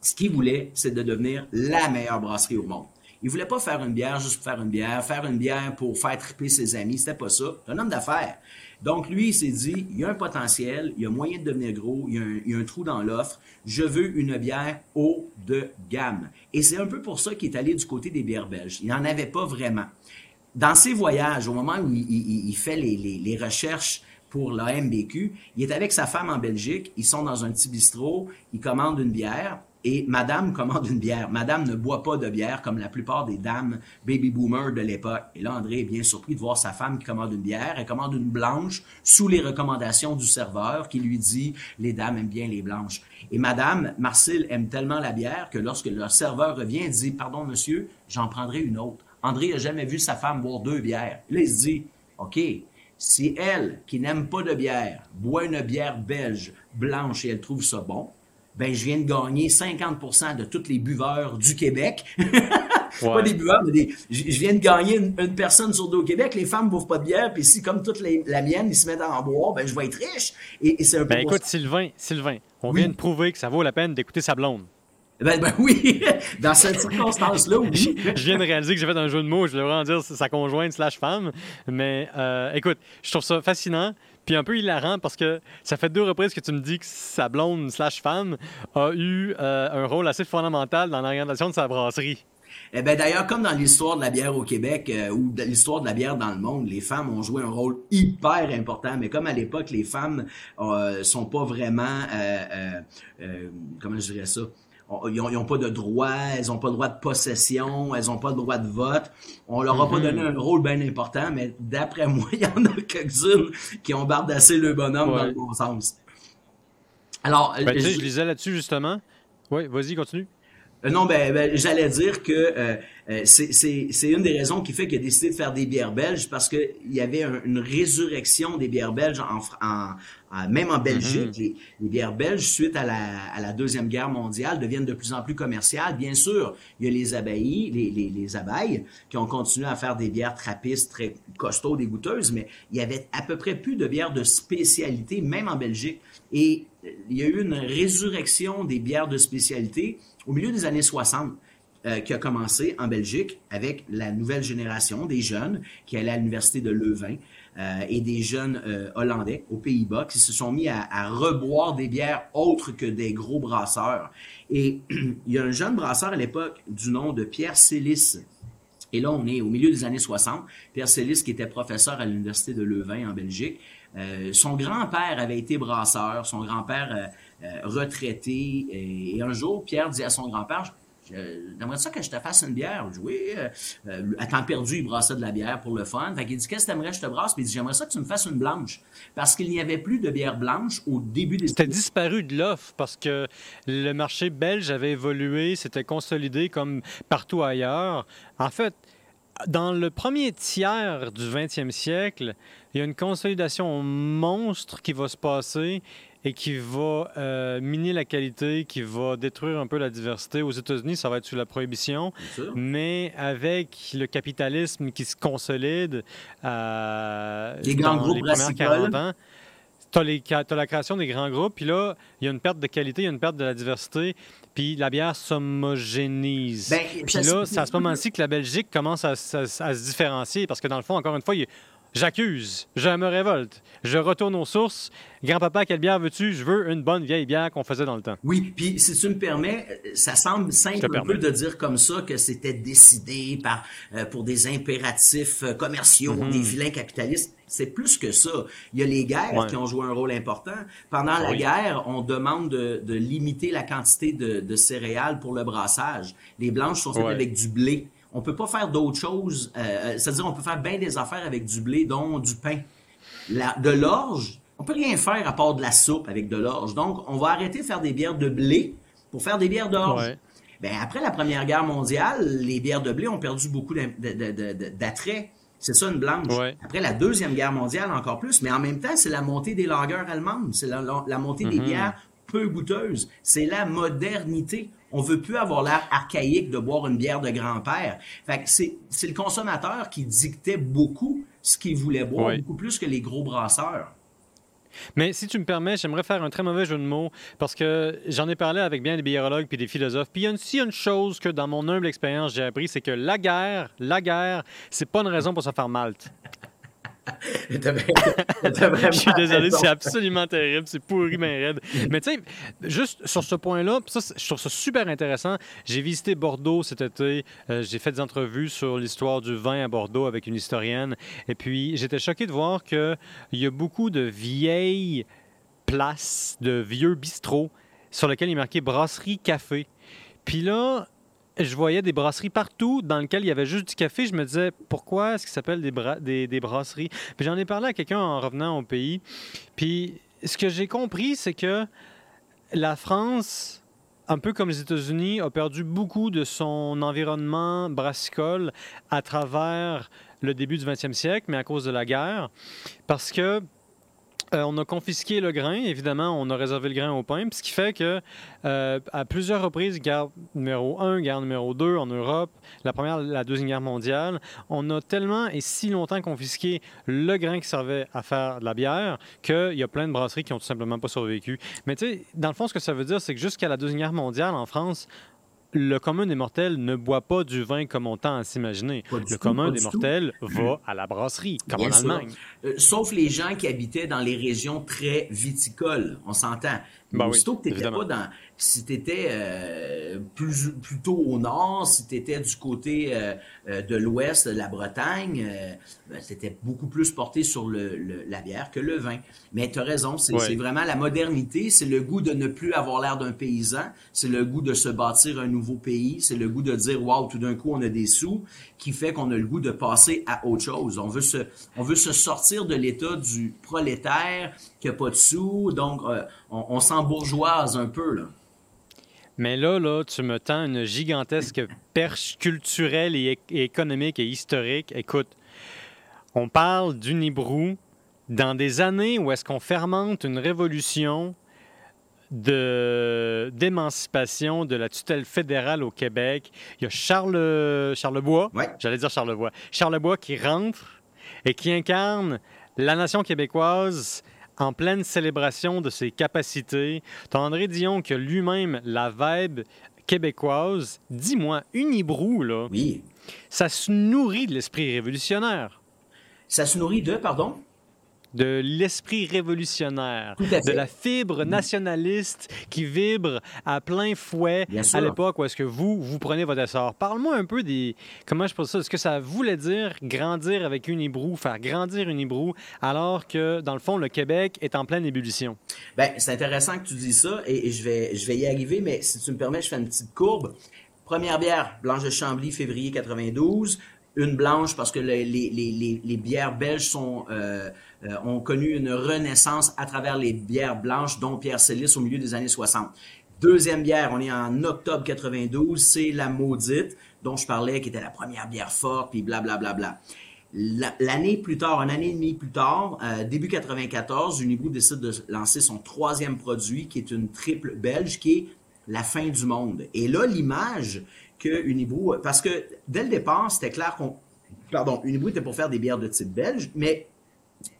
ce qu'il voulait, c'est de devenir la meilleure brasserie au monde. Il voulait pas faire une bière juste pour faire une bière, faire une bière pour faire triper ses amis, c'était pas ça. C'est un homme d'affaires. Donc, lui, il s'est dit, il y a un potentiel, il y a moyen de devenir gros, il y a un, trou dans l'offre, je veux une bière haut de gamme. Et c'est un peu pour ça qu'il est allé du côté des bières belges. Il n'en avait pas vraiment. Dans ses voyages, au moment où il, fait les, recherches pour la MBQ, il est avec sa femme en Belgique, ils sont dans un petit bistrot, il commande une bière, et madame commande une bière. Madame ne boit pas de bière comme la plupart des dames baby boomers de l'époque. Et là, André est bien surpris de voir sa femme qui commande une bière. Elle commande une blanche sous les recommandations du serveur qui lui dit les dames aiment bien les blanches. Et madame, Marcille aime tellement la bière que lorsque le serveur revient, elle dit pardon monsieur, j'en prendrai une autre. André n'a jamais vu sa femme boire deux bières. Là, il se dit, OK, si elle, qui n'aime pas de bière, boit une bière belge blanche et elle trouve ça bon, ben je viens de gagner 50% de tous les buveurs du Québec. Pas des buveurs, mais des, je, viens de gagner une, personne sur deux au Québec. Les femmes ne bouffent pas de bière, puis si, comme toute la mienne, ils se mettent à en boire, ben je vais être riche. Et, c'est un ben écoute, Sylvain, Sylvain, on vient de prouver que ça vaut la peine d'écouter sa blonde. Ben, ben, oui, dans cette circonstance-là, oui. je viens de réaliser que j'ai fait un jeu de mots, je voulais vraiment dire sa conjointe slash femme. Mais euh, écoute, je trouve ça fascinant. Puis un peu hilarant parce que ça fait deux reprises que tu me dis que sa blonde slash femme a eu euh, un rôle assez fondamental dans l'orientation de sa brasserie. Eh ben d'ailleurs, comme dans l'histoire de la bière au Québec euh, ou de l'histoire de la bière dans le monde, les femmes ont joué un rôle hyper important. Mais comme à l'époque, les femmes euh, sont pas vraiment, euh, comment je dirais ça, ils n'ont pas de droit, elles n'ont pas de droit de possession, elles n'ont pas de droit de vote. On leur a pas mhm. donné un rôle bien important, mais d'après moi, il y en a quelques-unes qui ont bardassé le bonhomme dans le bon sens. Alors, ben, je... je lisais là-dessus justement. Oui, vas-y, continue. Euh, non, ben, ben, j'allais dire que euh, euh, c'est une des raisons qui fait qu'il a décidé de faire des bières belges parce qu'il y avait une résurrection des bières belges en, en, même en Belgique. Mm-hmm. les, bières belges, suite à la, à la, Deuxième Guerre mondiale, deviennent de plus en plus commerciales. Bien sûr, il y a les abbayes, les, les, les abeilles qui ont continué à faire des bières trappistes très costauds, dégoûteuses, mais il y avait à peu près plus de bières de spécialité, même en Belgique. Et il y a eu une résurrection des bières de spécialité au milieu des années 60, euh, qui a commencé en Belgique avec la nouvelle génération des jeunes qui allaient à l'université de Leuven euh, et des jeunes euh, hollandais aux Pays-Bas qui se sont mis à, reboire des bières autres que des gros brasseurs. Et il y a un jeune brasseur à l'époque du nom de Pierre Célis. Et là, on est au milieu des années 60. Pierre Célis, qui était professeur à l'université de Leuven en Belgique, son grand-père avait été brasseur. Son grand-père euh, retraité. Et, un jour, Pierre dit à son grand-père, j'aimerais ça que je te fasse une bière. Je dis, oui, à temps perdu, il brassait de la bière pour le fun. Fait qu'il dit, qu'est-ce que t'aimerais que je te brasse? Puis il dit, j'aimerais ça que tu me fasses une blanche. Parce qu'il n'y avait plus de bière blanche au début des... C'était disparu de l'offre parce que le marché belge avait évolué, s'était consolidé comme partout ailleurs. En fait, dans le premier tiers du 20e siècle, il y a une consolidation monstre qui va se passer et qui va euh, miner la qualité, qui va détruire un peu la diversité. Aux États-Unis, ça va être sous la prohibition, mais avec le capitalisme qui se consolide euh, les grands groupes les premières 40 ans, tu as, la création des grands groupes, puis là, il y a une perte de qualité, il y a une perte de la diversité, puis la bière s'homogénise. Ben, puis là, c'est à ce moment-ci que la Belgique commence à, se différencier, parce que dans le fond, encore une fois, j'accuse, je me révolte, je retourne aux sources. Grand-papa, quelle bière veux-tu? Je veux une bonne vieille bière qu'on faisait dans le temps. Oui, puis si tu me permets, ça semble simple un peu de dire comme ça que c'était décidé par, euh, pour des impératifs euh, commerciaux, mm-hmm. des vilains capitalistes. C'est plus que ça. Il y a les guerres qui ont joué un rôle important. Pendant la guerre, on demande de, limiter la quantité de, céréales pour le brassage. Les blanches sont faites avec du blé. On peut pas faire d'autres choses. Euh, euh, c'est-à-dire, on peut faire bien des affaires avec du blé, dont du pain. de l'orge, on peut rien faire à part de la soupe avec de l'orge. Donc, on va arrêter de faire des bières de blé pour faire des bières d'orge. Ben, après la Première Guerre mondiale, les bières de blé ont perdu beaucoup d'attrait. C'est ça une blanche. Après la Deuxième Guerre mondiale, encore plus. Mais en même temps, c'est la montée des lagueurs allemandes. C'est la, montée des mhm. bières peu goûteuses. C'est la modernité. On veut plus avoir l'air archaïque de boire une bière de grand-père. Fait c'est, le consommateur qui dictait beaucoup ce qu'il voulait boire, beaucoup plus que les gros brasseurs. Mais si tu me permets, j'aimerais faire un très mauvais jeu de mots parce que j'en ai parlé avec bien des biologues puis des philosophes. Puis il y a aussi une chose que dans mon humble expérience j'ai appris, c'est que la guerre, la guerre, c'est pas une raison pour se faire malte. Je suis désolé, c'est absolument terrible, c'est pourri, mais raide. Mais tu sais, juste sur ce point-là, je trouve ça super intéressant. J'ai visité Bordeaux cet été, euh, j'ai fait des entrevues sur l'histoire du vin à Bordeaux avec une historienne, et puis j'étais choqué de voir qu'il y a beaucoup de vieilles places, de vieux bistrots sur lesquels il est marqué brasserie café. Puis là, je voyais des brasseries partout dans lesquelles il y avait juste du café. Je me disais, pourquoi est-ce que ça s'appelle des, des, brasseries? Puis j'en ai parlé à quelqu'un en revenant au pays. Puis ce que j'ai compris, c'est que la France, un peu comme les États-Unis, a perdu beaucoup de son environnement brassicole à travers le début du 20e siècle, mais à cause de la guerre. Parce que euh, on a confisqué le grain, évidemment, on a réservé le grain au pain, ce qui fait que euh, à plusieurs reprises, guerre numéro 1, guerre numéro 2 en Europe, la première, la deuxième guerre mondiale, on a tellement et si longtemps confisqué le grain qui servait à faire de la bière qu'il y a plein de brasseries qui ont tout simplement pas survécu. Mais tu sais, dans le fond, ce que ça veut dire, c'est que jusqu'à la deuxième guerre mondiale, en France, le commun des mortels ne boit pas du vin comme on tend à s'imaginer. Le commun des mortels va à la brasserie, comme en Allemagne. Euh, sauf les gens qui habitaient dans les régions très viticoles, on s'entend. Ben Aussitôt que tu n'étais pas dans si tu étais euh, plus, plutôt au nord, si tu étais du côté euh, euh, de l'ouest de la Bretagne, ben, c'était beaucoup plus porté sur le, la bière que le vin. Mais tu as raison, c'est vraiment la modernité, c'est le goût de ne plus avoir l'air d'un paysan, c'est le goût de se bâtir un nouveau pays, c'est le goût de dire, waouh, tout d'un coup, on a des sous, qui fait qu'on a le goût de passer à autre chose. On veut se, on veut se sortir de l'état du prolétaire qui n'a pas de sous, donc on, on s'embourgeoise un peu, là. Mais là, là, tu me tends une gigantesque perche culturelle et, économique et historique. Écoute, on parle d'Unibrou dans des années où est-ce qu'on fermente une révolution de d'émancipation de la tutelle fédérale au Québec. Il y a Charles Charlebois, j'allais dire Charlebois, Charlebois qui rentre et qui incarne la nation québécoise en pleine célébration de ses capacités. T'as André Dion que lui-même la vibe québécoise. Dis-moi, Unibrou, là. Oui. Ça se nourrit de l'esprit révolutionnaire. Ça se nourrit de, pardon? De l'esprit révolutionnaire, de la fibre nationaliste qui vibre à plein fouet à l'époque où est-ce que vous, vous prenez votre essor. Parle-moi un peu des... Comment je pense ça? Est-ce que ça voulait dire grandir avec Unibrou, faire grandir Unibrou, alors que, dans le fond, le Québec est en pleine ébullition? Bien, c'est intéressant que tu dis ça et, je, vais, je vais y arriver, mais si tu me permets, je fais une petite courbe Première bière, Blanche de Chambly, février 92. Une blanche parce que les, bières belges euh, euh, ont connu une renaissance à travers les bières blanches, dont Pierre Célis au milieu des années 60. Deuxième bière, on est en octobre 92, c'est la Maudite, dont je parlais, qui était la première bière forte, puis blablabla. Bla, bla, bla. L'année plus tard, une année et demie plus tard, euh, début 94, Unibrew décide de lancer son troisième produit, qui est une triple belge, qui est la fin du monde. Et là, l'image que Unibrew, parce que dès le départ, c'était clair qu'on, pardon, Unibrew était pour faire des bières de type belge, mais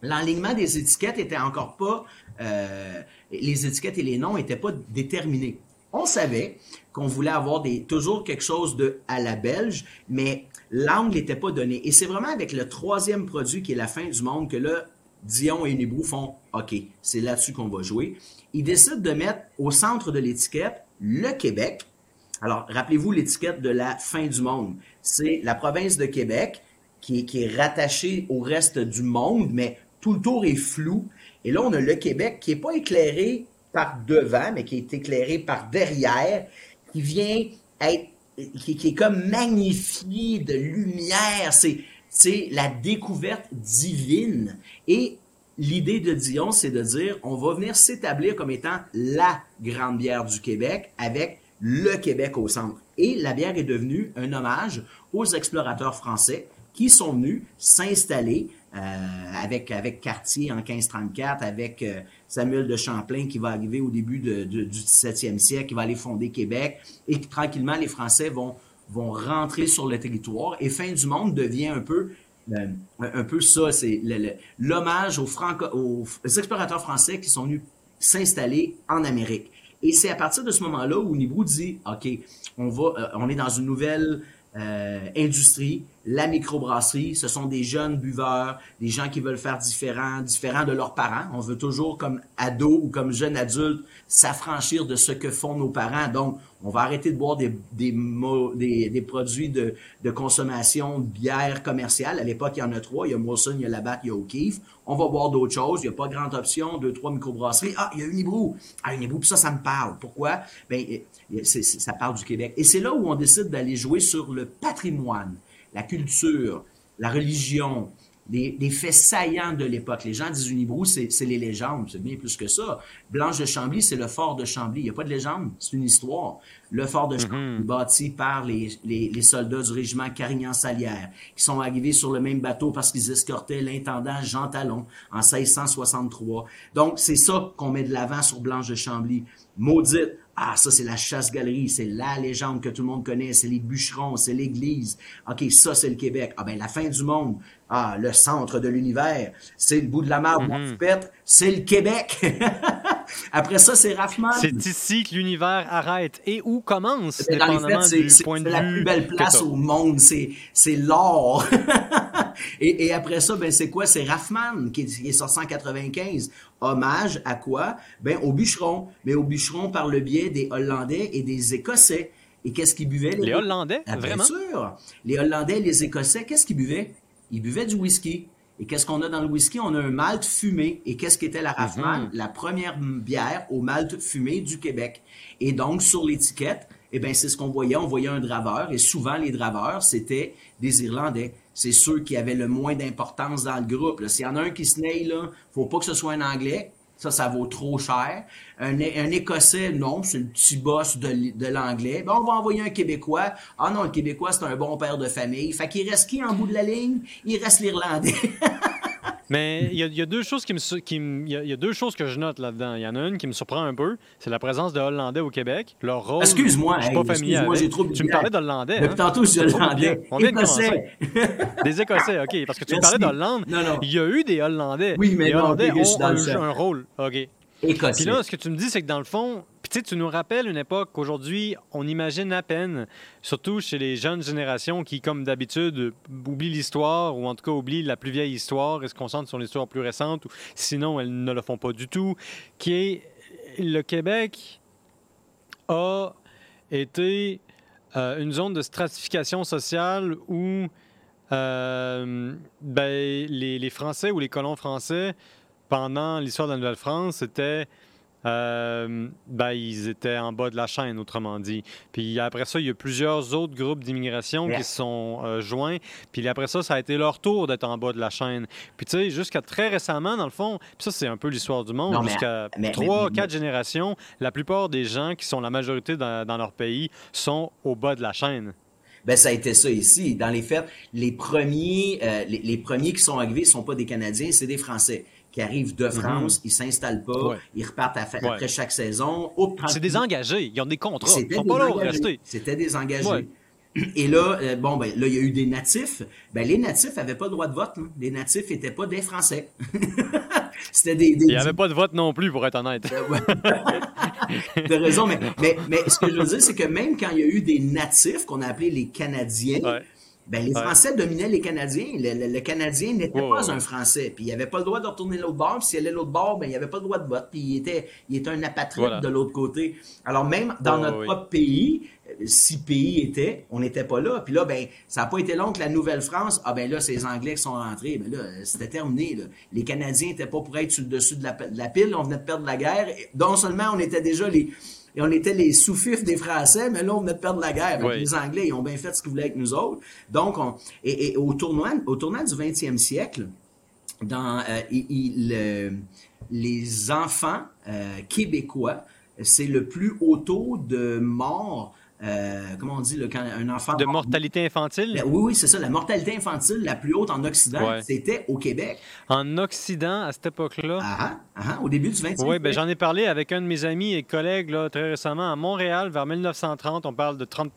l'enlignement des étiquettes était encore pas, euh, les étiquettes et les noms étaient pas déterminés. On savait qu'on voulait avoir des, toujours quelque chose de à la belge, mais l'angle n'était pas donné. Et c'est vraiment avec le troisième produit qui est la fin du monde que là, Dion et Unibrew font OK, c'est là-dessus qu'on va jouer. Ils décident de mettre au centre de l'étiquette le Québec. Alors, rappelez-vous l'étiquette de la fin du monde. C'est la province de Québec qui est, rattachée au reste du monde, mais tout le tour est flou. Et là, on a le Québec qui est pas éclairé par devant, mais qui est éclairé par derrière, qui vient être, qui, qui est comme magnifié de lumière. C'est, c'est la découverte divine. Et l'idée de Dion, c'est de dire, on va venir s'établir comme étant la grande bière du Québec avec le Québec au centre. Et la bière est devenue un hommage aux explorateurs français qui sont venus s'installer euh, avec avec Cartier en 1534, avec euh, Samuel de Champlain qui va arriver au début du 17e siècle, qui va aller fonder Québec, et tranquillement les Français vont vont rentrer sur le territoire. Et fin du monde devient un peu euh, un peu ça, c'est l'hommage aux, aux explorateurs français qui sont venus s'installer en Amérique. Et c'est à partir de ce moment-là où Nibou dit, OK, on va, euh, on est dans une nouvelle euh, industrie, la microbrasserie, ce sont des jeunes buveurs, des gens qui veulent faire différent, différent de leurs parents. On veut toujours, comme ado ou comme jeune adulte, s'affranchir de ce que font nos parents. Donc, on va arrêter de boire des, des, des, produits de, de, consommation de bière commerciale. À l'époque, il y en a trois. Il y a Molson, il y a Labatt, il y a O'Keeffe. On va boire d'autres choses. Il n'y a pas grande option. Deux, trois microbrasseries. Ah, il y a Unibrou. Ah, Unibrou, puis ça, ça me parle. Pourquoi? Ben, ça parle du Québec. Et c'est là où on décide d'aller jouer sur le patrimoine, culture, la religion, des, faits saillants de l'époque. Les gens disent Unibrou, c'est les légendes, c'est bien plus que ça. Blanche de Chambly, c'est le fort de Chambly. Il n'y a pas de légende, c'est une histoire. Le fort de Chambly, mm-hmm. bâti par les, les, soldats du régiment Carignan-Salière, qui sont arrivés sur le même bateau parce qu'ils escortaient l'intendant Jean Talon en 1663. Donc, c'est ça qu'on met de l'avant sur Blanche de Chambly. Maudite, ah, ça, c'est la chasse-galerie, c'est la légende que tout le monde connaît, c'est les bûcherons, c'est l'église. OK, ça, c'est le Québec. Ah, ben, la fin du monde. Ah, le centre de l'univers. C'est le bout de la mer, mm c'est le Québec. Après ça, c'est Raffman. C'est ici que l'univers arrête et où commence, dépendamment du point de vue. C'est la plus belle place au monde, c'est l'or. et, et, après ça, ben c'est quoi? C'est Raffman qui est, qui est sorti en 95. Hommage à quoi? Ben aux bûcherons. Mais aux bûcherons par le biais des Hollandais et des Écossais. Et qu'est-ce qu'ils buvaient? Les, les Hollandais? Ah, vraiment? Bien sûr. Les Hollandais et les Écossais, qu'est-ce qu'ils buvaient? Ils buvaient du whisky. Et qu'est-ce qu'on a dans le whisky? On a un malt fumé. Et qu'est-ce qu'était la Raffman? Mm-hmm. La première bière au malt fumé du Québec. Et donc, sur l'étiquette, eh ben c'est ce qu'on voyait. On voyait un draveur. Et souvent, les draveurs, c'était des Irlandais c'est ceux qui avaient le moins d'importance dans le groupe. S'il y en a un qui se naille, là, faut pas que ce soit un Anglais. Ça, ça vaut trop cher. Un, Écossais, non, c'est le petit boss de, l'anglais. Ben, on va envoyer un Québécois. Ah non, le Québécois, c'est un bon père de famille. Fait qu'il reste qui en bout de la ligne? Il reste l'Irlandais. Mais il y, a deux choses qui me, qui y, a deux choses que je note là-dedans. Il y en a une qui me surprend un peu, c'est la présence de Hollandais au Québec. Leur rôle. Excuse-moi, je suis pas familier avec. Tu me parlais d'Hollandais. Depuis hein? tantôt, je suis Hollandais. On Écossais. des Écossais, ok. Parce que tu me parlais d'Hollande. Non, non. Il y a eu des Hollandais. Oui, mais les Hollandais ont un, un, rôle. Ok. Écossais. Puis là, ce que tu me dis, c'est que dans le fond, tu tu nous rappelles une époque qu'aujourd'hui, on imagine à peine, surtout chez les jeunes générations qui, comme d'habitude, oublient l'histoire ou en tout cas oublient la plus vieille histoire et se concentrent sur l'histoire plus récente, ou sinon elles ne le font pas du tout, qui est le Québec a été euh, une zone de stratification sociale où euh, ben, les, les Français ou les colons français pendant l'histoire de la Nouvelle-France, c'était euh, ben, ils étaient en bas de la chaîne, autrement dit. Puis après ça, il y a plusieurs autres groupes d'immigration qui se sont euh, joints. Puis après ça, ça a été leur tour d'être en bas de la chaîne. Puis tu sais, jusqu'à très récemment, dans le fond, puis ça, c'est un peu l'histoire du monde. Jusqu'à trois, quatre générations, la plupart des gens qui sont la majorité dans, leur pays sont au bas de la chaîne. Ben, ça a été ça ici. Dans les faits, les premiers, euh, les, premiers qui sont arrivés ne sont pas des Canadiens, c'est des Français qui arrivent de mhm. France, ils ils s'installent pas, ils repartent après chaque saison. C'est des engagés, ils ont des contrats, ils sont pas là rester. C'était des engagés. Et là, euh, bon, ben, là, il y a eu des natifs. Ben, les natifs n'avaient pas le droit de vote. Hein. Les natifs n'étaient pas des Français. C'était des, Il n'y avait pas de vote non plus, pour être honnête. T'as raison, mais, mais, mais, ce que je veux dire, c'est que même quand il y a eu des natifs, qu'on a appelés les Canadiens, ben, les Français dominaient les Canadiens. Le, Canadien n'était pas un Français. Puis il n'avait pas le droit de retourner l'autre bord. Puis s'il allait l'autre bord, ben, il n'avait pas le droit de vote. Puis il était, il était un apatride de l'autre côté. Alors même dans notre propre pays, six pays étaient, on n'était pas là. Puis là, ben, ça n'a pas été long que la Nouvelle-France, ah ben là, ces Anglais qui sont rentrés, ben là, c'était terminé. Les Canadiens n'étaient pas pour être sur le dessus de la, pile, on venait de perdre la guerre. Non seulement on était déjà les, on était les sous-fifs des Français, mais là, on venait de perdre la guerre. Les Anglais, ils ont bien fait ce qu'ils voulaient avec nous autres. Donc, on, et, au tournoi, au tournoi du 20e siècle, dans euh, les enfants euh, québécois, c'est le plus haut taux de morts euh, comment on dit, quand un enfant... De mortalité infantile? Ben oui, oui, c'est ça. La mortalité infantile la plus haute en Occident, c'était au Québec. En Occident, à cette époque-là? Ah, ah, ah au début du 20e Oui, ben, j'en ai parlé avec un de mes amis et collègues là, très récemment. À Montréal, vers 1930, on parle de 30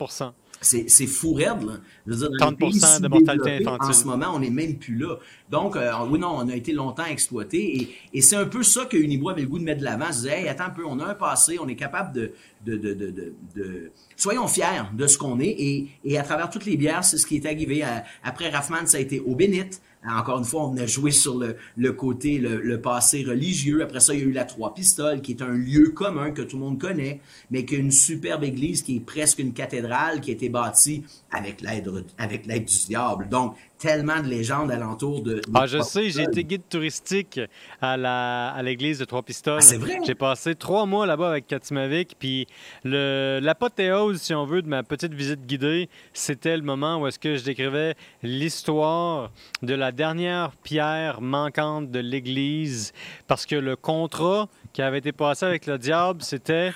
c'est fou raide, là. Je veux dire, 30 de mortalité infantile. En ce moment, on n'est même plus là. Donc, euh, oui, non, on a été longtemps exploité. Et, et c'est un peu ça que Unibo avait le goût de mettre de l'avant. Se disait, hey, attends un peu, on a un passé, on est capable de... de, de, de, de... Soyons fiers de ce qu'on est. Et, et à travers toutes les bières, c'est ce qui est arrivé. Après Raffman, ça a été au Bénite. Encore une fois, on a joué sur le, côté, le, le, passé religieux. Après ça, il y a eu la Trois Pistoles, qui est un lieu commun que tout le monde connaît, mais qui est une superbe église qui est presque une cathédrale qui a été bâtie avec l'aide avec l'aide du diable. Donc, tellement de légendes alentour de. ah, je sais, j'ai été guide touristique à la à l'église de Trois Pistoles. Ah, c'est vrai? J'ai passé trois mois là-bas avec Katimavik, puis le l'apothéose, si on veut, de ma petite visite guidée, c'était le moment où est-ce que je décrivais l'histoire de la dernière pierre manquante de l'église, parce que le contrat qui avait été passé avec le diable, c'était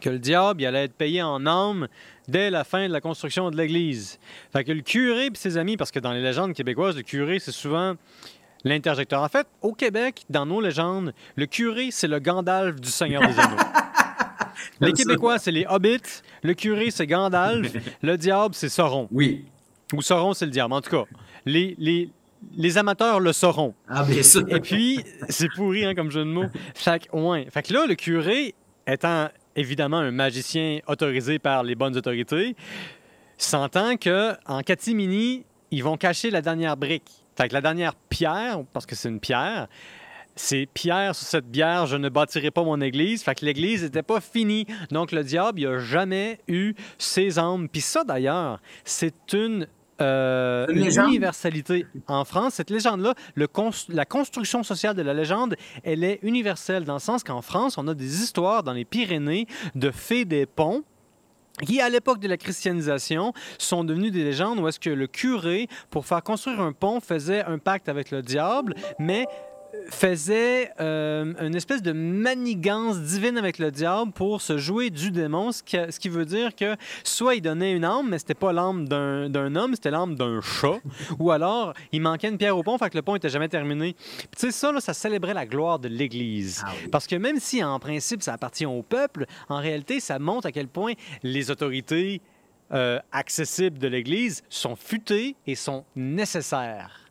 que le diable il allait être payé en âme dès la fin de la construction de l'Église. Fait que le curé et ses amis, parce que dans les légendes québécoises, le curé, c'est souvent l'interjecteur. En fait, au Québec, dans nos légendes, le curé, c'est le Gandalf du Seigneur des Anneaux. les Québécois, c'est les hobbits. Le curé, c'est Gandalf. le diable, c'est Sauron. Oui. Ou Sauron, c'est le diable. En tout cas, les, les, les amateurs le sauront. Ah, bien sûr. Et puis, c'est pourri hein, comme jeu de mots. Fait que, ouais. fait que là, le curé, étant évidemment un magicien autorisé par les bonnes autorités, s'entend que en catimini, ils vont cacher la dernière brique. Fait que la dernière pierre, parce que c'est une pierre, c'est pierre sur cette bière, je ne bâtirai pas mon église. Fait que l'église n'était pas finie. Donc le diable, il n'a jamais eu ses âmes. Puis ça, d'ailleurs, c'est une euh, une universalité. En France, cette légende-là, la construction sociale de la légende, elle est universelle dans le sens qu'en France, on a des histoires dans les Pyrénées de fées des ponts qui, à l'époque de la christianisation, sont devenues des légendes où est-ce que le curé, pour faire construire un pont, faisait un pacte avec le diable, mais faisait euh, une espèce de manigance divine avec le diable pour se jouer du démon, ce qui, veut dire que soit il donnait une âme, mais c'était pas l'âme d'un homme, c'était l'âme d'un chat, ou alors il manquait une pierre au pont, fait que le pont était jamais terminé. tu sais, ça, là, ça célébrait la gloire de l'Église. Ah Parce que même si en principe ça appartient au peuple, en réalité, ça montre à quel point les autorités euh, accessibles de l'Église sont futées et sont nécessaires.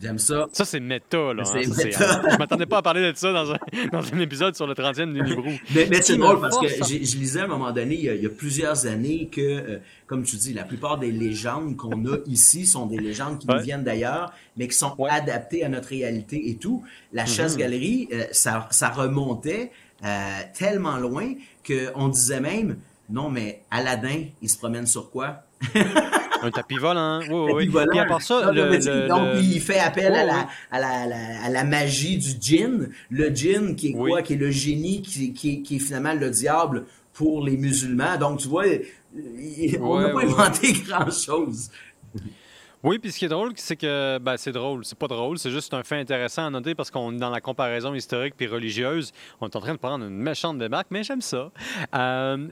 J'aime ça. Ça, c'est méta, là. Hein. je m'attendais pas à parler de ça dans un, dans un épisode sur le 30e du Librou. Mais, mais c'est drôle parce que je, lisais à un moment donné, il y a, plusieurs années, que, euh, comme tu dis, la plupart des légendes qu'on a ici sont des légendes qui nous viennent d'ailleurs, mais qui sont adaptées à notre réalité et tout. La mm-hmm. chasse-galerie, euh, ça, ça remontait euh, tellement loin qu'on disait même, non, mais Aladdin, il se promène sur quoi? un tapis volant. Oui, oui. Volant. Puis à part ça, le, donc il fait appel à, la, à, la, à, la, magie du djinn. Le djinn qui est quoi? Qui est le génie, qui, qui, qui est finalement le diable pour les musulmans. Donc tu vois, on n'a pas inventé grand-chose. Oui, puis ce qui est drôle, c'est que ben, c'est drôle, c'est pas drôle, c'est juste un fait intéressant à noter parce qu'on est dans la comparaison historique puis religieuse, on est en train de prendre une méchante débarque, mais j'aime ça. Euh,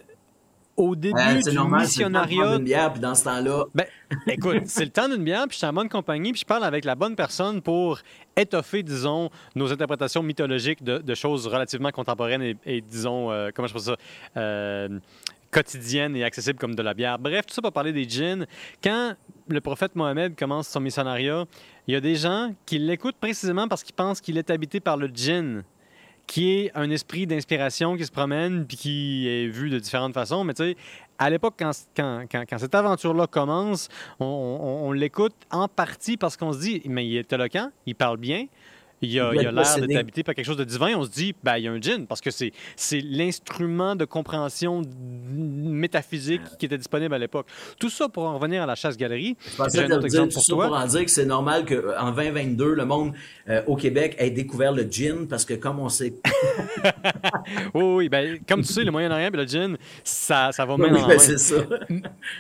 au début du normal, missionnariat. d'une bière, puis dans ce temps-là. Ben, écoute, c'est le temps d'une bière, puis je suis en bonne compagnie, puis je parle avec la bonne personne pour étoffer, disons, nos interprétations mythologiques de, choses relativement contemporaines et, disons, euh, comment je pense ça, euh, quotidienne et accessible comme de la bière. Bref, tout ça pour parler des djinns. Quand le prophète Mohamed commence son missionnariat, il y a des gens qui l'écoutent précisément parce qu'ils pensent qu'il est habité par le djinn, qui est un esprit d'inspiration qui se promène puis qui est vu de différentes façons. Mais tu sais, à l'époque, quand, quand, cette aventure-là commence, on l'écoute en partie parce qu'on se dit, mais il est éloquent, il parle bien, il a l'air d'être habité par quelque chose de divin. On se dit, ben, il y a un djinn, parce que c'est l'instrument de compréhension métaphysique qui était disponible à l'époque. Tout ça pour en revenir à la chasse-galerie. J'ai un autre exemple pour toi. pour en dire que c'est normal qu'en 2022, le monde euh, au Québec ait découvert le djinn, parce que comme on sait... oui, oui, ben, comme tu sais, le Moyen-Orient et le djinn, ça, ça va même oui, ben, c'est ça.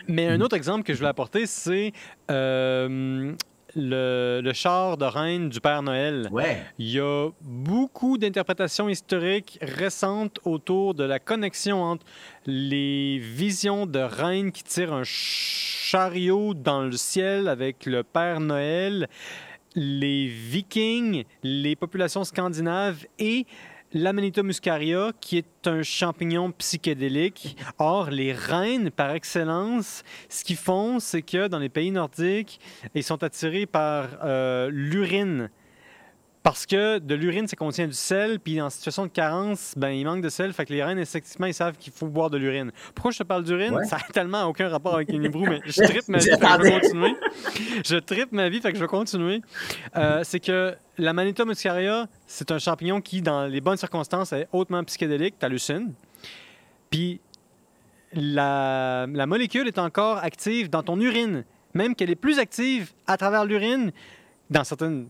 Mais un autre exemple que je voulais apporter, c'est... Euh, le, char de reine du Père Noël. Ouais. Il y a beaucoup d'interprétations historiques récentes autour de la connexion entre les visions de reine qui tirent un chariot dans le ciel avec le Père Noël, les Vikings, les populations scandinaves et l'Amanita muscaria, qui est un champignon psychédélique. Or, les reines, par excellence, ce qu'ils font, c'est que dans les pays nordiques, ils sont attirés par euh, l'urine parce que de l'urine, ça contient du sel, puis en situation de carence, ben, il manque de sel, fait que les reines, effectivement, ils savent qu'il faut boire de l'urine. Pourquoi je te parle d'urine? Ça n'a tellement aucun rapport avec une hébrou, mais je tripe ma vie, fait que je vais continuer. Je tripe ma vie, fait que je vais continuer. Euh, c'est que la Manita muscaria, c'est un champignon qui, dans les bonnes circonstances, est hautement psychédélique, t'hallucines. Puis la, la molécule est encore active dans ton urine, même qu'elle est plus active à travers l'urine dans certaines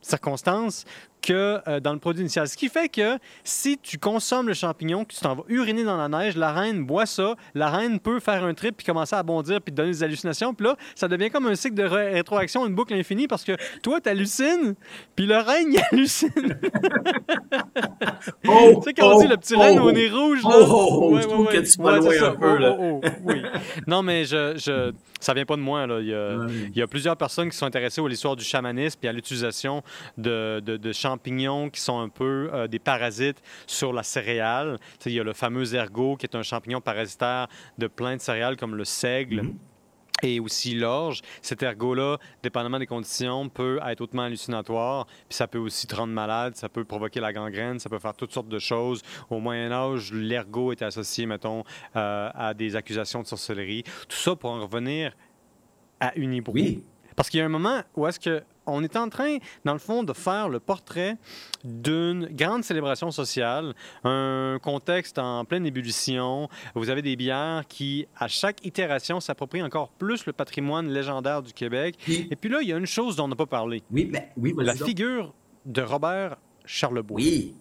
circonstances que euh, dans le produit initial. Ce qui fait que si tu consommes le champignon, que tu t'en vas uriner dans la neige, la reine boit ça, la reine peut faire un trip puis commencer à bondir puis te donner des hallucinations. Puis là, ça devient comme un cycle de rétroaction, une boucle infinie parce que toi, tu hallucines, puis le reine, il hallucine. Oh, tu sais, quand on dit le petit reine au nez rouge, là. Oh, ouais, je trouve que tu vas loin un peu, là. oui. Non, mais je, je, ça vient pas de moi, là. Il y a, il y a plusieurs personnes qui sont intéressées à l'histoire du chamanisme et à l'utilisation de, de, de champignons qui sont un peu euh, des parasites sur la céréale. il y a le fameux ergot qui est un champignon parasitaire de plein de céréales comme le seigle. Mhm. Et aussi l'orge. Cet ergot-là, dépendamment des conditions, peut être hautement hallucinatoire. Puis ça peut aussi te rendre malade, ça peut provoquer la gangrène, ça peut faire toutes sortes de choses. Au Moyen Âge, l'ergot était associé, mettons, euh, à des accusations de sorcellerie. Tout ça pour en revenir à Unibroue. Oui. Parce qu'il y a un moment où est-ce que on est en train, dans le fond, de faire le portrait d'une grande célébration sociale, un contexte en pleine ébullition. Vous avez des bières qui, à chaque itération, s'approprient encore plus le patrimoine légendaire du Québec. Et puis là, il y a une chose dont on n'a pas parlé. Oui, mais oui, La figure de Robert Charlebois. Oui.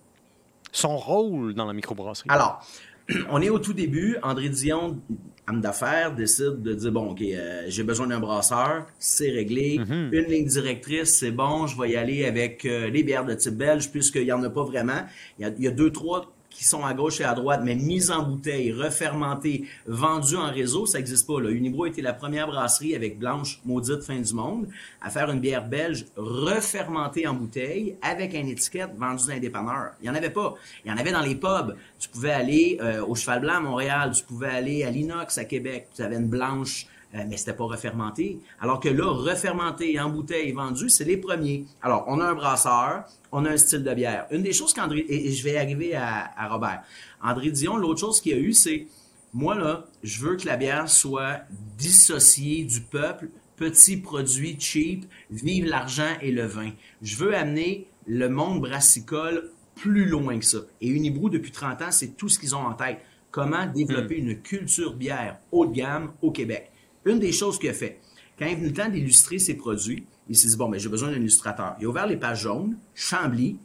Son rôle dans la microbrasserie. Alors, on est au tout début. André Dion homme d'affaires décide de dire bon ok euh, j'ai besoin d'un brasseur c'est réglé mhm. une ligne directrice c'est bon je vais y aller avec euh, les bières de type belge puisqu'il y en a pas vraiment il y a, il y a deux trois qui sont à gauche et à droite, mais mises en bouteille, refermentées, vendues en réseau, ça n'existe pas. Là. Unibro été la première brasserie avec Blanche Maudite Fin du Monde à faire une bière belge refermentée en bouteille avec une étiquette vendue dans les. Il n'y en avait pas. Il y en avait dans les pubs. Tu pouvais aller euh, au Cheval Blanc à Montréal, tu pouvais aller à l'Inox à Québec, tu avais une blanche euh, mais c'était pas refermenté. Alors que là, refermenté en bouteille vendu, c'est les premiers. Alors, on a un brasseur, on a un style de bière. Une des choses qu'André, et, je vais arriver à, Robert. André Dion, l'autre chose qu'il a eu, c'est, moi là, je veux que la bière soit dissociée du peuple, petit produit cheap, vive l'argent et le vin. Je veux amener le monde brassicole plus loin que ça. Et Unibrou, depuis 30 ans, c'est tout ce qu'ils ont en tête. Comment développer hmm. une culture bière haut de gamme au Québec? Une des choses qu'il a fait. quand il est venu le temps d'illustrer ses produits, il s'est dit, bon, mais j'ai besoin d'un illustrateur. Il a ouvert les pages jaunes, Chambly,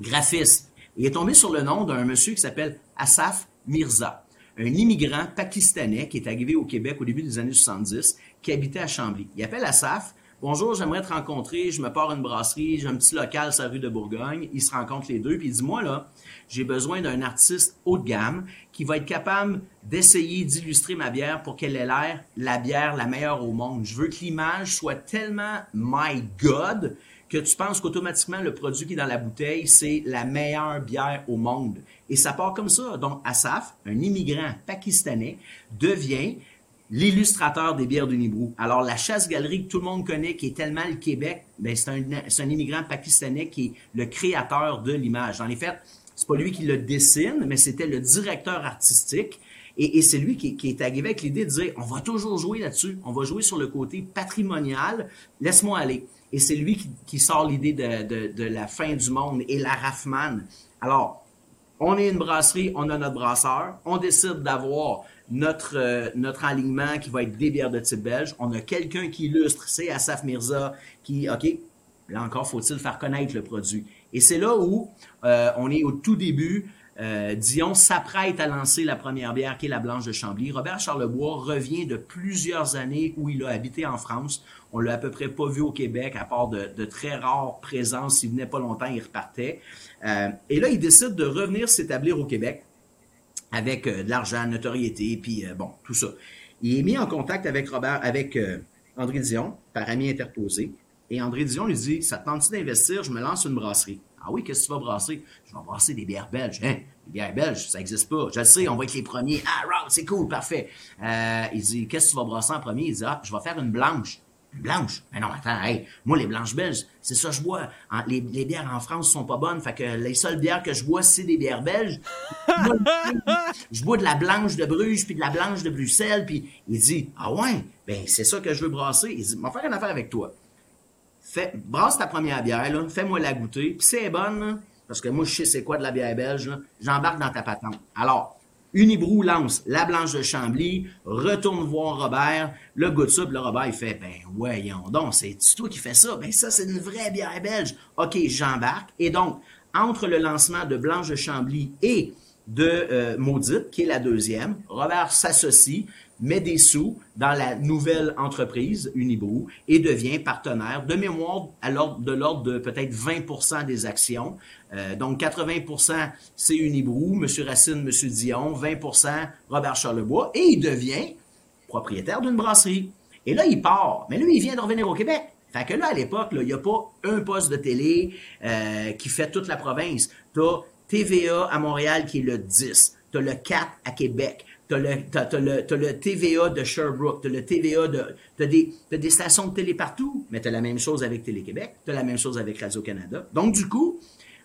graphiste. Il est tombé sur le nom d'un monsieur qui s'appelle Asaf Mirza, un immigrant pakistanais qui est arrivé au Québec au début des années 70, qui habitait à Chambly. Il appelle Asaf, Bonjour, j'aimerais te rencontrer, je me pars une brasserie, j'ai un petit local sur la rue de Bourgogne. Ils se rencontrent les deux, puis il dit, moi là, j'ai besoin d'un artiste haut de gamme qui va être capable d'essayer d'illustrer ma bière pour qu'elle ait l'air la bière la meilleure au monde. Je veux que l'image soit tellement my God que tu penses qu'automatiquement le produit qui est dans la bouteille, c'est la meilleure bière au monde. Et ça part comme ça. Donc Asaf, un immigrant pakistanais, devient l'illustrateur des bières Nibrou. Alors, la chasse-galerie que tout le monde connaît, qui est tellement le Québec, ben, c'est un, immigrant pakistanais qui est le créateur de l'image. Les faits, c'est pas lui qui le dessine, mais c'était le directeur artistique. Et, c'est lui qui, est arrivé avec l'idée de dire, on va toujours jouer là-dessus. On va jouer sur le côté patrimonial. Laisse-moi aller. Et c'est lui qui, sort l'idée de, de, la fin du monde et la Raffman. Alors, on est une brasserie, on a notre brasseur. On décide d'avoir notre, euh, notre alignement qui va être des bières de type belge. On a quelqu'un qui illustre, c'est Asaf Mirza, qui, OK, là encore, faut-il faire connaître le produit. Et c'est là où euh, on est au tout début. Euh, Dion s'apprête à lancer la première bière qui est la Blanche de Chambly. Robert Charlebois revient de plusieurs années où il a habité en France. On l'a à peu près pas vu au Québec, à part de, de très rares présences. S'il venait pas longtemps, il repartait. Euh, et là, il décide de revenir s'établir au Québec avec euh, de l'argent, notoriété, puis euh, bon, tout ça. Il est mis en contact avec Robert, avec euh, André Dion, par ami interposé. Et André Dion lui dit, ça te tente d'investir? Je me lance une brasserie. Ah oui, qu'est-ce que tu vas brasser? Je vais brasser des bières belges. Hein? Bières belges, ça n'existe pas. Je le sais, on va être les premiers. Ah, c'est cool, parfait. il dit, qu'est-ce que tu vas brasser en premier? Il dit, ah, je vais faire une blanche blanche. Mais non, attends, hey, moi, les blanches belges, c'est ça que je bois. les, bières en France sont pas bonnes, fait que les seules bières que je bois, c'est des bières belges. je bois de la blanche de Bruges, puis de la blanche de Bruxelles, puis il dit, ah ouais, ben c'est ça que je veux brasser. Il dit, va faire une affaire avec toi. Fais, brasse ta première bière, là, fais-moi la goûter, puis c'est bonne, parce que moi, je sais c'est quoi de la bière belge, j'embarque dans ta patente. Alors, Unibrou lance la Blanche de Chambly, retourne voir Robert, le goût de ça, le Robert, il fait, ben, voyons donc, c'est toi qui fais ça? Ben, ça, c'est une vraie bière belge. OK, j'embarque. Et donc, entre le lancement de Blanche de Chambly et de euh, Maudite, qui est la deuxième, Robert s'associe, met des sous dans la nouvelle entreprise Unibrou et devient partenaire de mémoire à l'ordre de l'ordre de peut-être 20% des actions. Euh, donc 80% c'est Unibrou, M. Racine, M. Dion, 20% Robert Charlebois et il devient propriétaire d'une brasserie. Et là, il part. Mais lui, il vient de revenir au Québec. Fait que là, à l'époque, il n'y a pas un poste de télé euh, qui fait toute la province. Tu TVA à Montréal qui est le 10. Tu as le 4 à Québec. Tu le TVA de Sherbrooke, tu as le TVA de... Des stations de télé partout, mais tu as la même chose avec Télé-Québec, tu as la même chose avec Radio-Canada. Donc, du coup,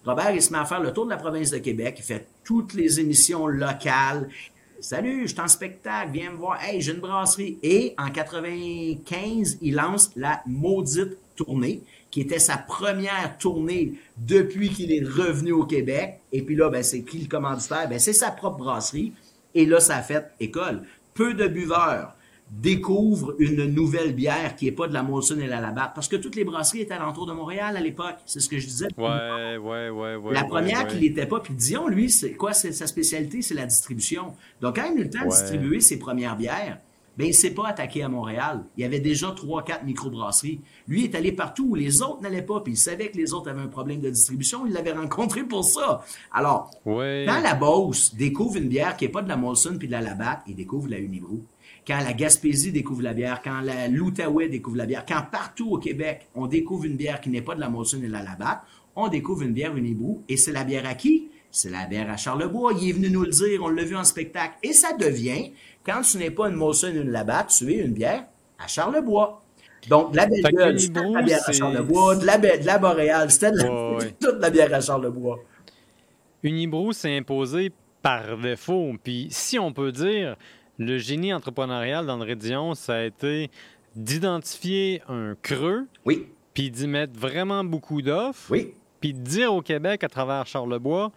Robert, il se met à faire le tour de la province de Québec, il fait toutes les émissions locales. Salut, je suis en spectacle, viens me voir. Hey, j'ai une brasserie. Et en 95, il lance la maudite tournée, qui était sa première tournée depuis qu'il est revenu au Québec. Et puis là, ben, c'est qui le commanditaire? Ben, c'est sa propre brasserie. Et là, ça a fait école. Peu de buveurs découvrent une nouvelle bière qui n'est pas de la Molson et la Labatt. Parce que toutes les brasseries étaient alentour de Montréal à l'époque. C'est ce que je disais. Ouais, ouais, ouais, ouais. La première qui n'était pas, puis Dion, lui, c'est quoi sa spécialité? C'est la distribution. Donc, quand il a eu le temps de distribuer ses premières bières, ben, il s'est pas attaqué à Montréal. Il y avait déjà trois, quatre microbrasseries. Lui est allé partout où les autres n'allaient pas, puis il savait que les autres avaient un problème de distribution. Il l'avait rencontré pour ça. Alors, quand la Beauce découvre une bière qui n'est pas de la Molson puis de la Labatt, il découvre la Unibrou. Quand la Gaspésie découvre la bière, quand la l'Outaouais découvre la bière, quand partout au Québec, on découvre une bière qui n'est pas de la Molson et de la Labatt, on découvre une bière Unibrou. Et c'est la bière à qui? C'est la bière à Charlebois. Il est venu nous le dire. On l'a vu en spectacle. Et ça devient quand tu n'es pas une Molson ou une Labatt, tu es une bière à Charlebois. Donc, de la belle gueule, c'était de la bière à Charlebois, de la, de la boréale, c'était toute la bière à Charlebois. Unibrou s'est imposé par défaut. Puis, si on peut dire, le génie entrepreneurial d'André Dion, ça a été d'identifier un creux. Oui. Puis d'y mettre vraiment beaucoup d'offres. Oui. Puis de dire au Québec, à travers Charlebois,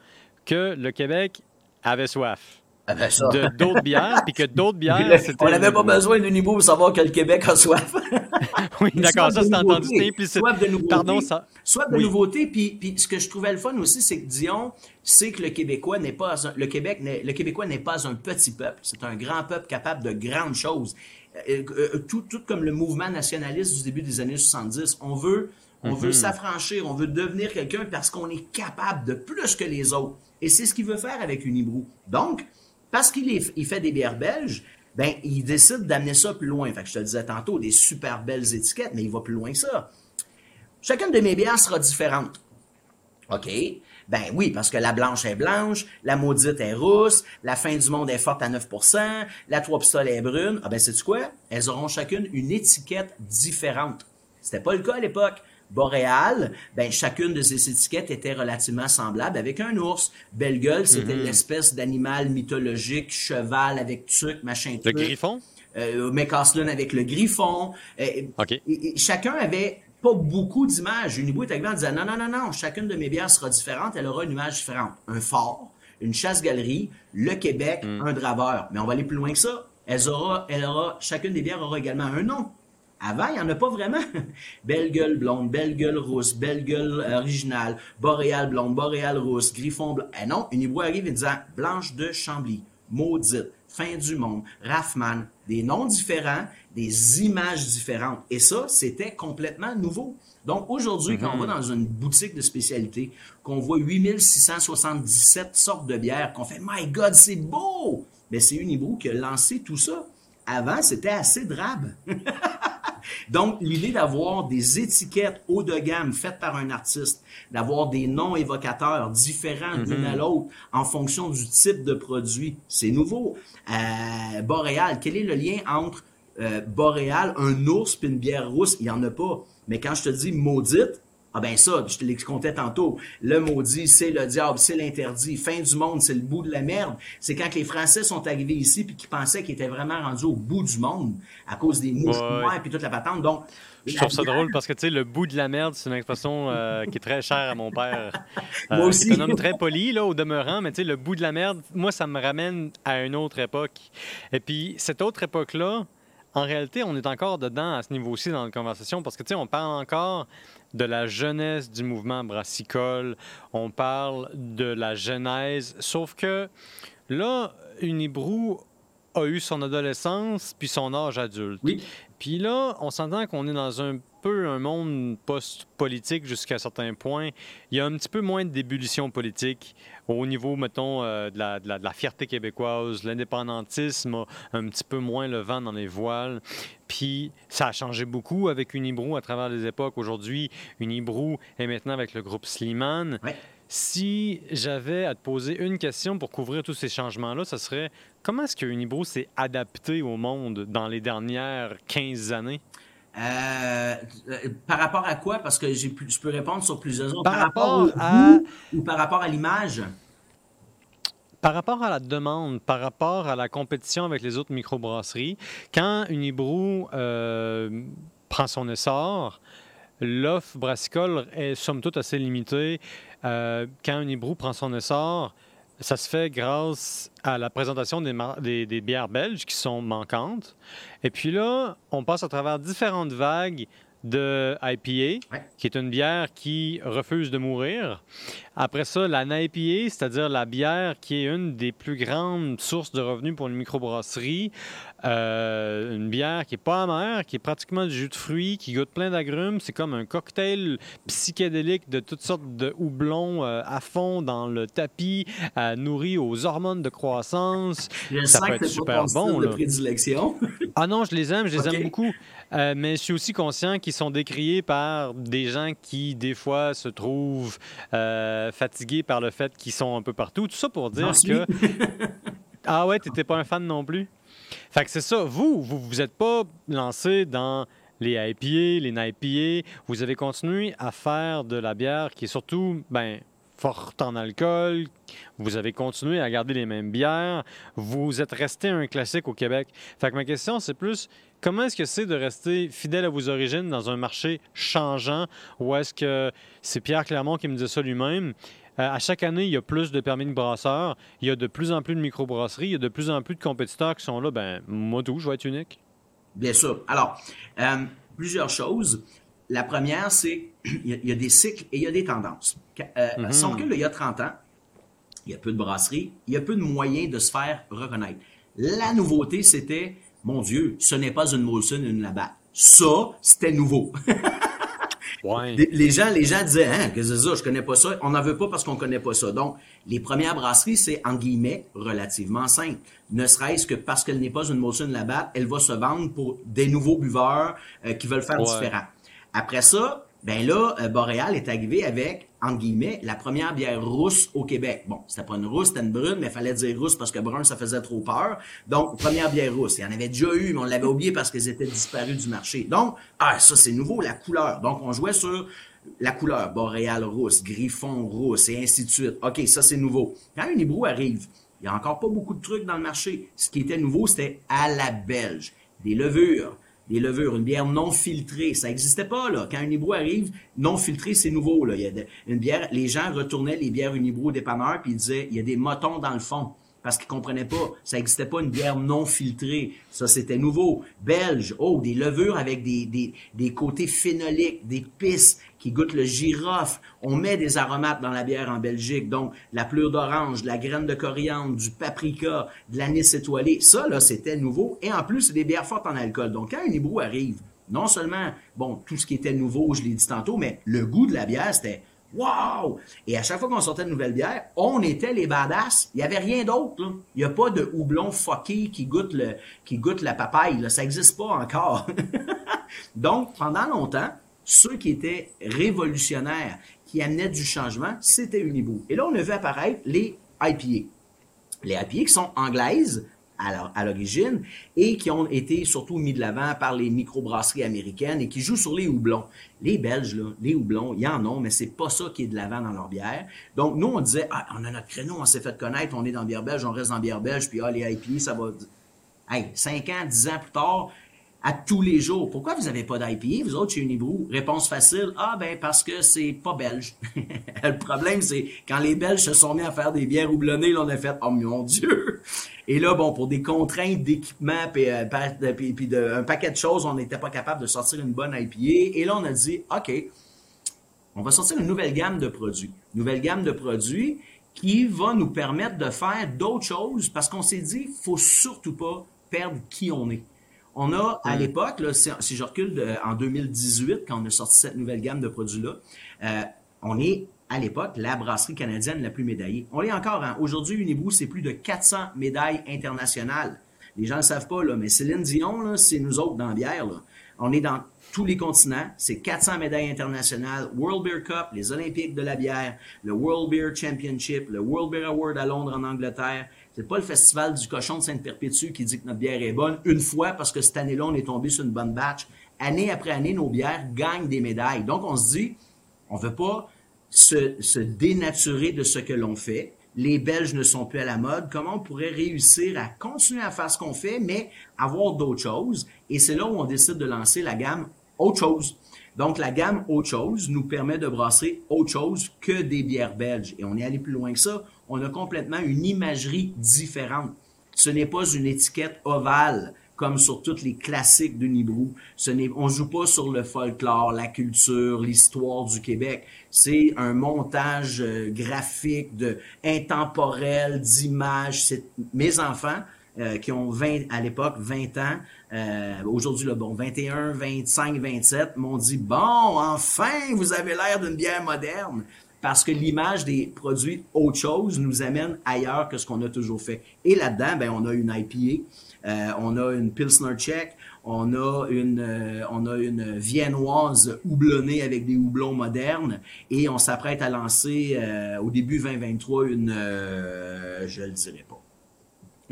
que le Québec avait soif. Ah ben de d'autres bières, puis que d'autres bières, On n'avait pas besoin d'une niveau pour savoir que le Québec a soif. oui, d'accord, ça c'est entendu. Soif de nouveauté. Pardon, ça. Soif de nouveauté, puis, puis ce que je trouvais le fun aussi, c'est que Dion sait que le Québécois n'est pas un, le Québec le Québécois n'est pas un petit peuple, c'est un grand peuple capable de grandes choses. Euh, euh, tout, tout comme le mouvement nationaliste du début des années 70, on veut on veut mhm. s'affranchir, on veut devenir quelqu'un parce qu'on est capable de plus que les autres. Et c'est ce qu'il veut faire avec Unibrou. Donc, parce qu'il il fait des bières belges, ben, il décide d'amener ça plus loin. Fait que je te disais tantôt, des super belles étiquettes, mais il va plus loin que ça. Chacune de mes bières sera différente. OK? Ben oui, parce que la blanche est blanche, la maudite est rousse, la fin du monde est forte à 9%, la trois pistoles est brune. Ah ben, c'est quoi? Elles auront chacune une étiquette différente. C'était pas le cas à l'époque boréal, ben chacune de ces étiquettes était relativement semblable avec un ours. Belle gueule, c'était mhm. l'espèce d'animal mythologique, cheval avec truc, machin truc. Le griffon? Euh, avec le griffon. Euh, et, chacun avait pas beaucoup d'images. Unibou est arrivé en disant non, non, non, non, chacune de mes bières sera différente, elle aura une image différente. Un fort, une chasse-galerie, le Québec, mm. un draveur. Mais on va aller plus loin que ça. Elle aura, elle aura, chacune des bières aura également un nom. Avant, il n'y en a pas vraiment. belle gueule blonde, belle gueule rousse, belle gueule originale, boréal blonde, boréal rousse, griffon blanc. Eh non, une arrive en disant blanche de Chambly, maudite, fin du monde, Raffman, des noms différents, des images différentes. Et ça, c'était complètement nouveau. Donc aujourd'hui, quand on va mhm. dans une boutique de spécialité, qu'on voit 8677 sortes de bières, qu'on fait My God, c'est beau! Mais c'est Unibrew qui a lancé tout ça. Avant, c'était assez drabe. Donc, l'idée d'avoir des étiquettes haut de gamme faites par un artiste, d'avoir des noms évocateurs différents mm l'une à l'autre en fonction du type de produit, c'est nouveau. Euh, Boréal, quel est le lien entre euh, Boréal, un ours puis une bière rousse? Il n'y en a pas. Mais quand je te dis maudite, ah ben ça, je te l'excontais tantôt. Le maudit, c'est le diable, c'est l'interdit. Fin du monde, c'est le bout de la merde. C'est quand les Français sont arrivés ici puis qu'ils pensaient qu'ils étaient vraiment rendus au bout du monde à cause des mouches noires puis toute la patente. Donc, je trouve ça drôle parce que, tu sais, le bout de la merde, c'est une expression euh, qui est très chère à mon père. moi euh, aussi. C'est un homme très poli, là, au demeurant, mais tu sais, le bout de la merde, moi, ça me ramène à une autre époque. Et puis, cette autre époque-là, en réalité, on est encore dedans à ce niveau-ci dans la conversation parce que, tu sais, on parle encore de la jeunesse du mouvement brassicole, on parle de la genèse, sauf que là, Unibrou a eu son adolescence puis son âge adulte. Oui. Puis là, on s'entend qu'on est dans un peu un monde post-politique jusqu'à un certain point. Il y a un petit peu moins d'ébullition politique au niveau, mettons, euh, de, la, de, la, fierté québécoise. L'indépendantisme un petit peu moins le vent dans les voiles. Puis ça a changé beaucoup avec Unibrou à travers les époques. Aujourd'hui, Unibrou est maintenant avec le groupe Slimane. Si j'avais à te poser une question pour couvrir tous ces changements-là, ce serait comment est-ce que Unibro s'est adapté au monde dans les dernières 15 années? Euh, par rapport à quoi? Parce que je peux répondre sur plusieurs autres. Par, rapport, à... ou par rapport à l'image? Par rapport à la demande, par rapport à la compétition avec les autres microbrasseries, quand Unibrou euh, prend son essor, l'offre brassicole est somme toute assez limitée. Euh, quand Unibrou prend son essor, ça se fait grâce à la présentation des, des, bières belges qui sont manquantes. Et puis là, on passe à travers différentes vagues de IPA, qui est une bière qui refuse de mourir. Après ça, la NIPA, c'est-à-dire la bière qui est une des plus grandes sources de revenus pour une microbrasserie. Euh, une bière qui est pas amère, qui est pratiquement du jus de fruits, qui goûte plein d'agrumes. C'est comme un cocktail psychédélique de toutes sortes de houblons euh, à fond dans le tapis, euh, nourri aux hormones de croissance. Ça peut être super bon. Prédilection. ah non, je les aime, je les aime beaucoup. Euh, mais je suis aussi conscient qu'ils sont décriés par des gens qui, des fois, se trouvent euh, fatigués par le fait qu'ils sont un peu partout. Tout ça pour dire que. ah ouais, t'étais pas un fan non plus? Fait que c'est ça. Vous, vous vous êtes pas lancé dans les IPA, les NIPA. Vous avez continué à faire de la bière qui est surtout, ben, forte en alcool, vous avez continué à garder les mêmes bières, vous êtes resté un classique au Québec. Fait ma question, c'est plus comment est-ce que c'est de rester fidèle à vos origines dans un marché changeant ou est-ce que c'est Pierre Clermont qui me dit ça lui-même? à chaque année, il y a plus de permis de brasseur, il y a de plus en plus de microbrasseries, il y a de plus en plus de compétiteurs qui sont là. Ben, moi, tout, je vais être unique? Bien sûr. Alors, plusieurs choses. La première, c'est il y, a des cycles et il y a des tendances. Euh, mm-hmm. On recule il y a 30 ans, il y a peu de brasseries, il y a peu de moyens de se faire reconnaître. La nouveauté, c'était, mon Dieu, ce n'est pas une Molson, une Labatt. Ça, c'était nouveau. les, gens, les gens disaient, hein, que c'est ça, je connais pas ça. On n'en veut pas parce qu'on connaît pas ça. Donc, les premières brasseries, c'est, en guillemets, relativement simple. Ne serait-ce que parce qu'elle n'est pas une Molson Labatt, elle va se vendre pour des nouveaux buveurs euh, qui veulent faire différent. Après ça, ben là, euh, Boréal est arrivé avec, entre guillemets, la première bière rousse au Québec. Bon, c'était pas une rousse, c'était une brune, mais il fallait dire rousse parce que brun, ça faisait trop peur. Donc, première bière rousse. Il y en avait déjà eu, mais on l'avait oublié parce qu'elles étaient disparues du marché. Donc, ah, ça, c'est nouveau, la couleur. Donc, on jouait sur la couleur, Boréal rousse, Griffon rousse, et ainsi de suite. OK, ça, c'est nouveau. Quand un hibou arrive, il y a encore pas beaucoup de trucs dans le marché. Ce qui était nouveau, c'était à la belge. Des levures, des levures, une bière non filtrée. Ça n'existait pas, là. Quand un hibou arrive, non filtré, c'est nouveau, là. Il y a une bière, les gens retournaient les bières Unibrew au dépanneur puis ils disaient, il y a des motons dans le fond parce qu'ils comprenaient pas. Ça n'existait pas une bière non filtrée. Ça, c'était nouveau. Belge, oh, des levures avec des, des, des côtés phénoliques, des pistes qui goûtent le girofle. On met des aromates dans la bière en Belgique. Donc, la pleure d'orange, la graine de coriandre, du paprika, de l'anis étoilé. Ça, là, c'était nouveau. Et en plus, c'est des bières fortes en alcool. Donc, quand un hibou arrive, non seulement, bon, tout ce qui était nouveau, je l'ai dit tantôt, mais le goût de la bière, c'était Wow! Et à chaque fois qu'on sortait une nouvelle bière, on était les badass. Il n'y avait rien d'autre. Il n'y a pas de houblon fucké qui goûte la papaye. Ça n'existe pas encore. Donc, pendant longtemps, ceux qui étaient révolutionnaires, qui amenaient du changement, c'était Unibou. Et là, on a vu apparaître les IPA. Les IPA qui sont anglaises, à l'origine et qui ont été surtout mis de l'avant par les microbrasseries américaines et qui jouent sur les houblons. Les Belges, là, les houblons, y en a, mais c'est pas ça qui est de l'avant dans leur bière. Donc, nous, on disait, ah, on a notre créneau, on s'est fait connaître, on est dans bière belge, on reste dans bière belge, puis ah, les IPA, ça va... Hey, 5 ans, 10 ans plus tard, à tous les jours. Pourquoi vous n'avez pas d'IPA, vous autres, chez Unibrou? Réponse facile, ah ben parce que c'est pas belge. le problème, c'est quand les Belges se sont mis à faire des bières houblonnées, là, on a fait, oh mon Dieu! Et là, bon, pour des contraintes d'équipement, puis, euh, puis, de, un paquet de choses, on n'était pas capable de sortir une bonne IPA. Et là, on a dit, OK, on va sortir une nouvelle gamme de produits. Nouvelle gamme de produits qui va nous permettre de faire d'autres choses parce qu'on s'est dit, faut surtout pas perdre qui on est. On a, à l'époque, si, je recule en 2018, quand on a sorti cette nouvelle gamme de produits-là, euh, on est, à l'époque, la brasserie canadienne la plus médaillée. On l'est encore. Hein. Aujourd'hui, Unibou, c'est plus de 400 médailles internationales. Les gens ne le savent pas, là, mais Céline Dion, c'est nous autres dans la bière. On est dans tous les continents. C'est 400 médailles internationales, World Beer Cup, les Olympiques de la bière, le World Beer Championship, le World Beer Award à Londres en Angleterre, c'est pas le festival du cochon de Sainte-Perpétue qui dit que notre bière est bonne une fois parce que cette année-là, on est tombé sur une bonne batch. Année après année, nos bières gagnent des médailles. Donc, on se dit, on veut pas se, se dénaturer de ce que l'on fait. Les Belges ne sont plus à la mode. Comment on pourrait réussir à continuer à faire ce qu'on fait, mais avoir d'autres choses? Et c'est là où on décide de lancer la gamme autre chose. Donc, la gamme autre chose nous permet de brasser autre chose que des bières belges. Et on est allé plus loin que ça on a complètement une imagerie différente. Ce n'est pas une étiquette ovale comme sur toutes les classiques de Nibrou. Ce n'est, on joue pas sur le folklore, la culture, l'histoire du Québec. C'est un montage euh, graphique, de intemporel, d'images. Mes enfants euh, qui ont 20 à l'époque 20 ans. Euh, aujourd'hui, le bon 21, 25, 27 m'ont dit bon, enfin, vous avez l'air d'une bière moderne parce que l'image des produits autre chose nous amène ailleurs que ce qu'on a toujours fait. Et là-dedans, ben, on a une IPA, on a une Pilsner Czech, on a une, euh, on a une viennoise houblonnée avec des houblons modernes et on s'apprête à lancer euh, au début 2023 une, je le dirai pas.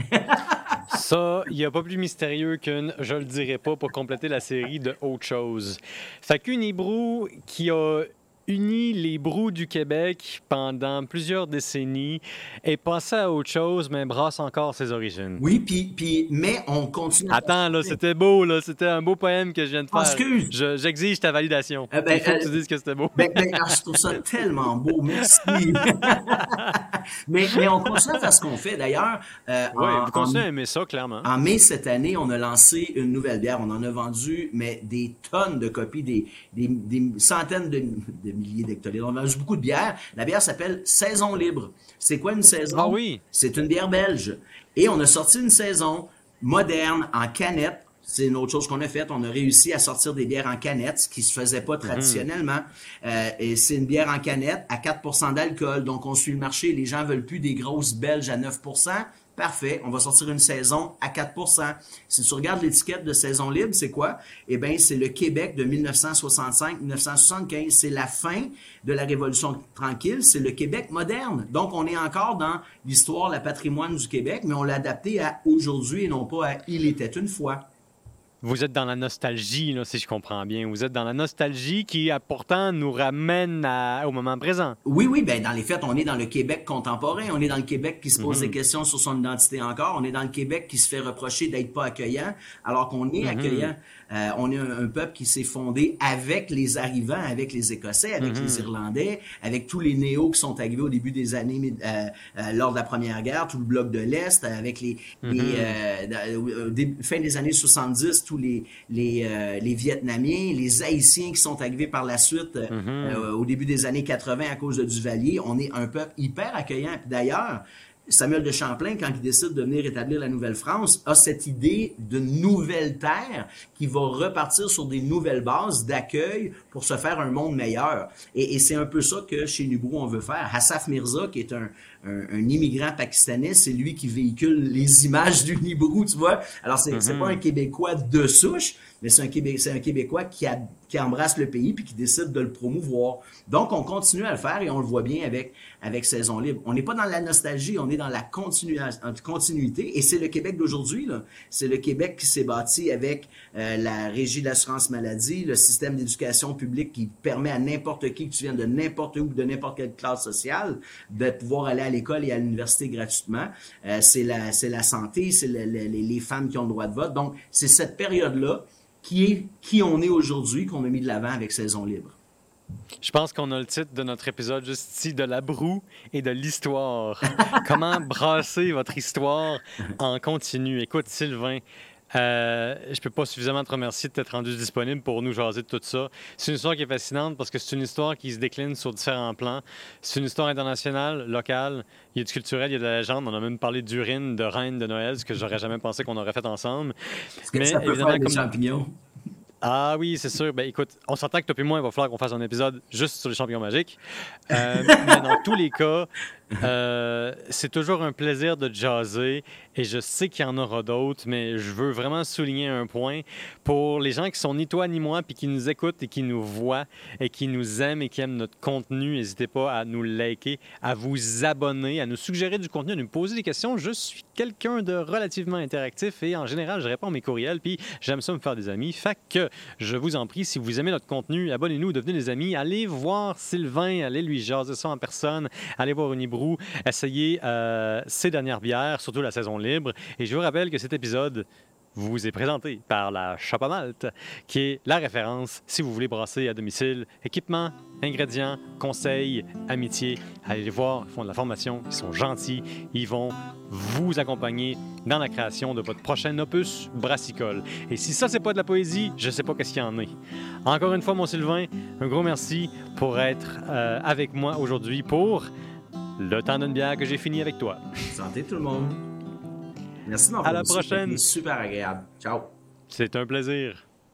Ça, il n'y a pas plus mystérieux qu'une Je le dirai pas pour compléter la série de autre chose. Fait qu'une Hibrou qui a uni les brous du Québec pendant plusieurs décennies, est passé à autre chose, mais brasse encore ses origines. Oui, puis, puis mais on continue. Attends, là, c'était beau, là. C'était un beau poème que je viens de faire. Excuse. J'exige ta validation. Eh ben, Il faut que tu euh, dises que c'était beau. Ben, ben, ah, je trouve ça tellement beau. Merci. mais, mais on continue à faire ce qu'on fait. D'ailleurs, euh, oui, vous continuez à aimer ça, clairement. En mai cette année, on a lancé une nouvelle bière. On en a vendu, mais des tonnes de copies, des, des, des centaines de, de milliers d'hectolitres. On a vendu beaucoup de bières. La bière s'appelle Saison Libre. C'est quoi une saison? Ah oui. C'est une bière belge. Et on a sorti une saison moderne en canette. C'est une autre chose qu'on a faite. On a réussi à sortir des bières en canette, ce qui se faisait pas mhm. traditionnellement. Euh, et c'est une bière en canette à 4% d'alcool. Donc, on suit le marché. Les gens veulent plus des grosses belges à 9 Parfait, on va sortir une saison à 4 Si tu regardes l'étiquette de saison libre, c'est quoi? Eh bien, c'est le Québec de 1965-1975. C'est la fin de la Révolution tranquille. C'est le Québec moderne. Donc, on est encore dans l'histoire, la patrimoine du Québec, mais on l'a adapté à aujourd'hui et non pas à il était une fois. Vous êtes dans la nostalgie, là, si je comprends bien. Vous êtes dans la nostalgie qui, pourtant, nous ramène au moment présent. Oui, oui. Ben, dans les faits, on est dans le Québec contemporain. On est dans le Québec qui se pose mhm. des questions sur son identité encore. On est dans le Québec qui se fait reprocher d'être pas accueillant, alors qu'on est mhm. accueillant. Euh, on est un, peuple qui s'est fondé avec les arrivants, avec les Écossais, avec les mhm. Irlandais, avec tous les néos qui sont arrivés au début des années euh, euh, lors de la Première Guerre, tout le bloc de l'Est, avec les, les fin des années 70 tous les, les, euh, les, Vietnamiens, les Haïtiens qui sont arrivés par la suite euh, mhm. euh, au début des années 80 à cause de Duvalier. On est un peuple hyper accueillant. D'ailleurs, Samuel de Champlain, quand il décide de venir établir la Nouvelle-France, a cette idée de nouvelle terre qui va repartir sur des nouvelles bases d'accueil pour se faire un monde meilleur. Et, c'est un peu ça que chez Nubrou on veut faire. Hassaf Mirza, qui est un, un, immigrant pakistanais, c'est lui qui véhicule les images du Nibrou, tu vois. Alors, c'est mm pas un Québécois de souche, mais c'est un, un Québécois qui, a, qui embrasse le pays puis qui décide de le promouvoir. Donc, on continue à le faire et on le voit bien avec, avec Saison Libre. On n'est pas dans la nostalgie, on est dans la continuité et c'est le Québec d'aujourd'hui. C'est le Québec qui s'est bâti avec euh, la Régie de l'assurance maladie, le système d'éducation publique qui permet à n'importe qui, que tu viennes de n'importe où, de n'importe quelle classe sociale, de pouvoir aller à à l'école et à l'université gratuitement. Euh, c'est la, c'est la santé, c'est les femmes qui ont le droit de vote. Donc, c'est cette période-là qui est qui on est aujourd'hui qu'on a mis de l'avant avec Saison Libre. Je pense qu'on a le titre de notre épisode juste ici, de la broue et de l'histoire. Comment brasser votre histoire en continu? Écoute, Sylvain, euh, je peux pas suffisamment te remercier de t'être rendu disponible pour nous jaser de tout ça. C'est une histoire qui est fascinante parce que c'est une histoire qui se décline sur différents plans. C'est une histoire internationale, locale. Il y a du culturel, il y a de la légende. On a même parlé d'urine, de reine, de Noël, ce que j'aurais jamais pensé qu'on aurait fait ensemble. Mais ça peut évidemment, faire des champignons. Ah oui, c'est sûr. Ben écoute, on s'entend que toi et moi, il va falloir qu'on fasse un épisode juste sur les champignons magiques. Euh, mais dans tous les cas, euh, c'est toujours un plaisir de jaser et je sais qu'il y en aura d'autres, mais je veux vraiment souligner un point pour les gens qui sont ni toi ni moi puis qui nous écoutent et qui nous voient et qui nous aiment et qui aiment notre contenu. N'hésitez pas à nous liker, à vous abonner, à nous suggérer du contenu, à nous poser des questions. Je suis quelqu'un de relativement interactif et en général, je réponds à mes courriels puis j'aime ça me faire des amis. Fait que je vous en prie, si vous aimez notre contenu, abonnez-nous, devenez des amis. Allez voir Sylvain, allez lui jaser ça en personne, allez voir Unibro essayez euh, ces dernières bières, surtout la saison libre. Et je vous rappelle que cet épisode vous est présenté par la Shop Malte, qui est la référence si vous voulez brasser à domicile. Équipement, ingrédients, conseils, amitié. Allez les voir, ils font de la formation, ils sont gentils, ils vont vous accompagner dans la création de votre prochain opus brassicole. Et si ça, c'est pas de la poésie, je sais pas qu'est-ce qu'il y en est. Encore une fois, mon Sylvain, un gros merci pour être euh, avec moi aujourd'hui pour le temps d'une bière que j'ai fini avec toi. Santé tout le monde. Merci de À la prochaine. Super agréable. Ciao. C'est un plaisir.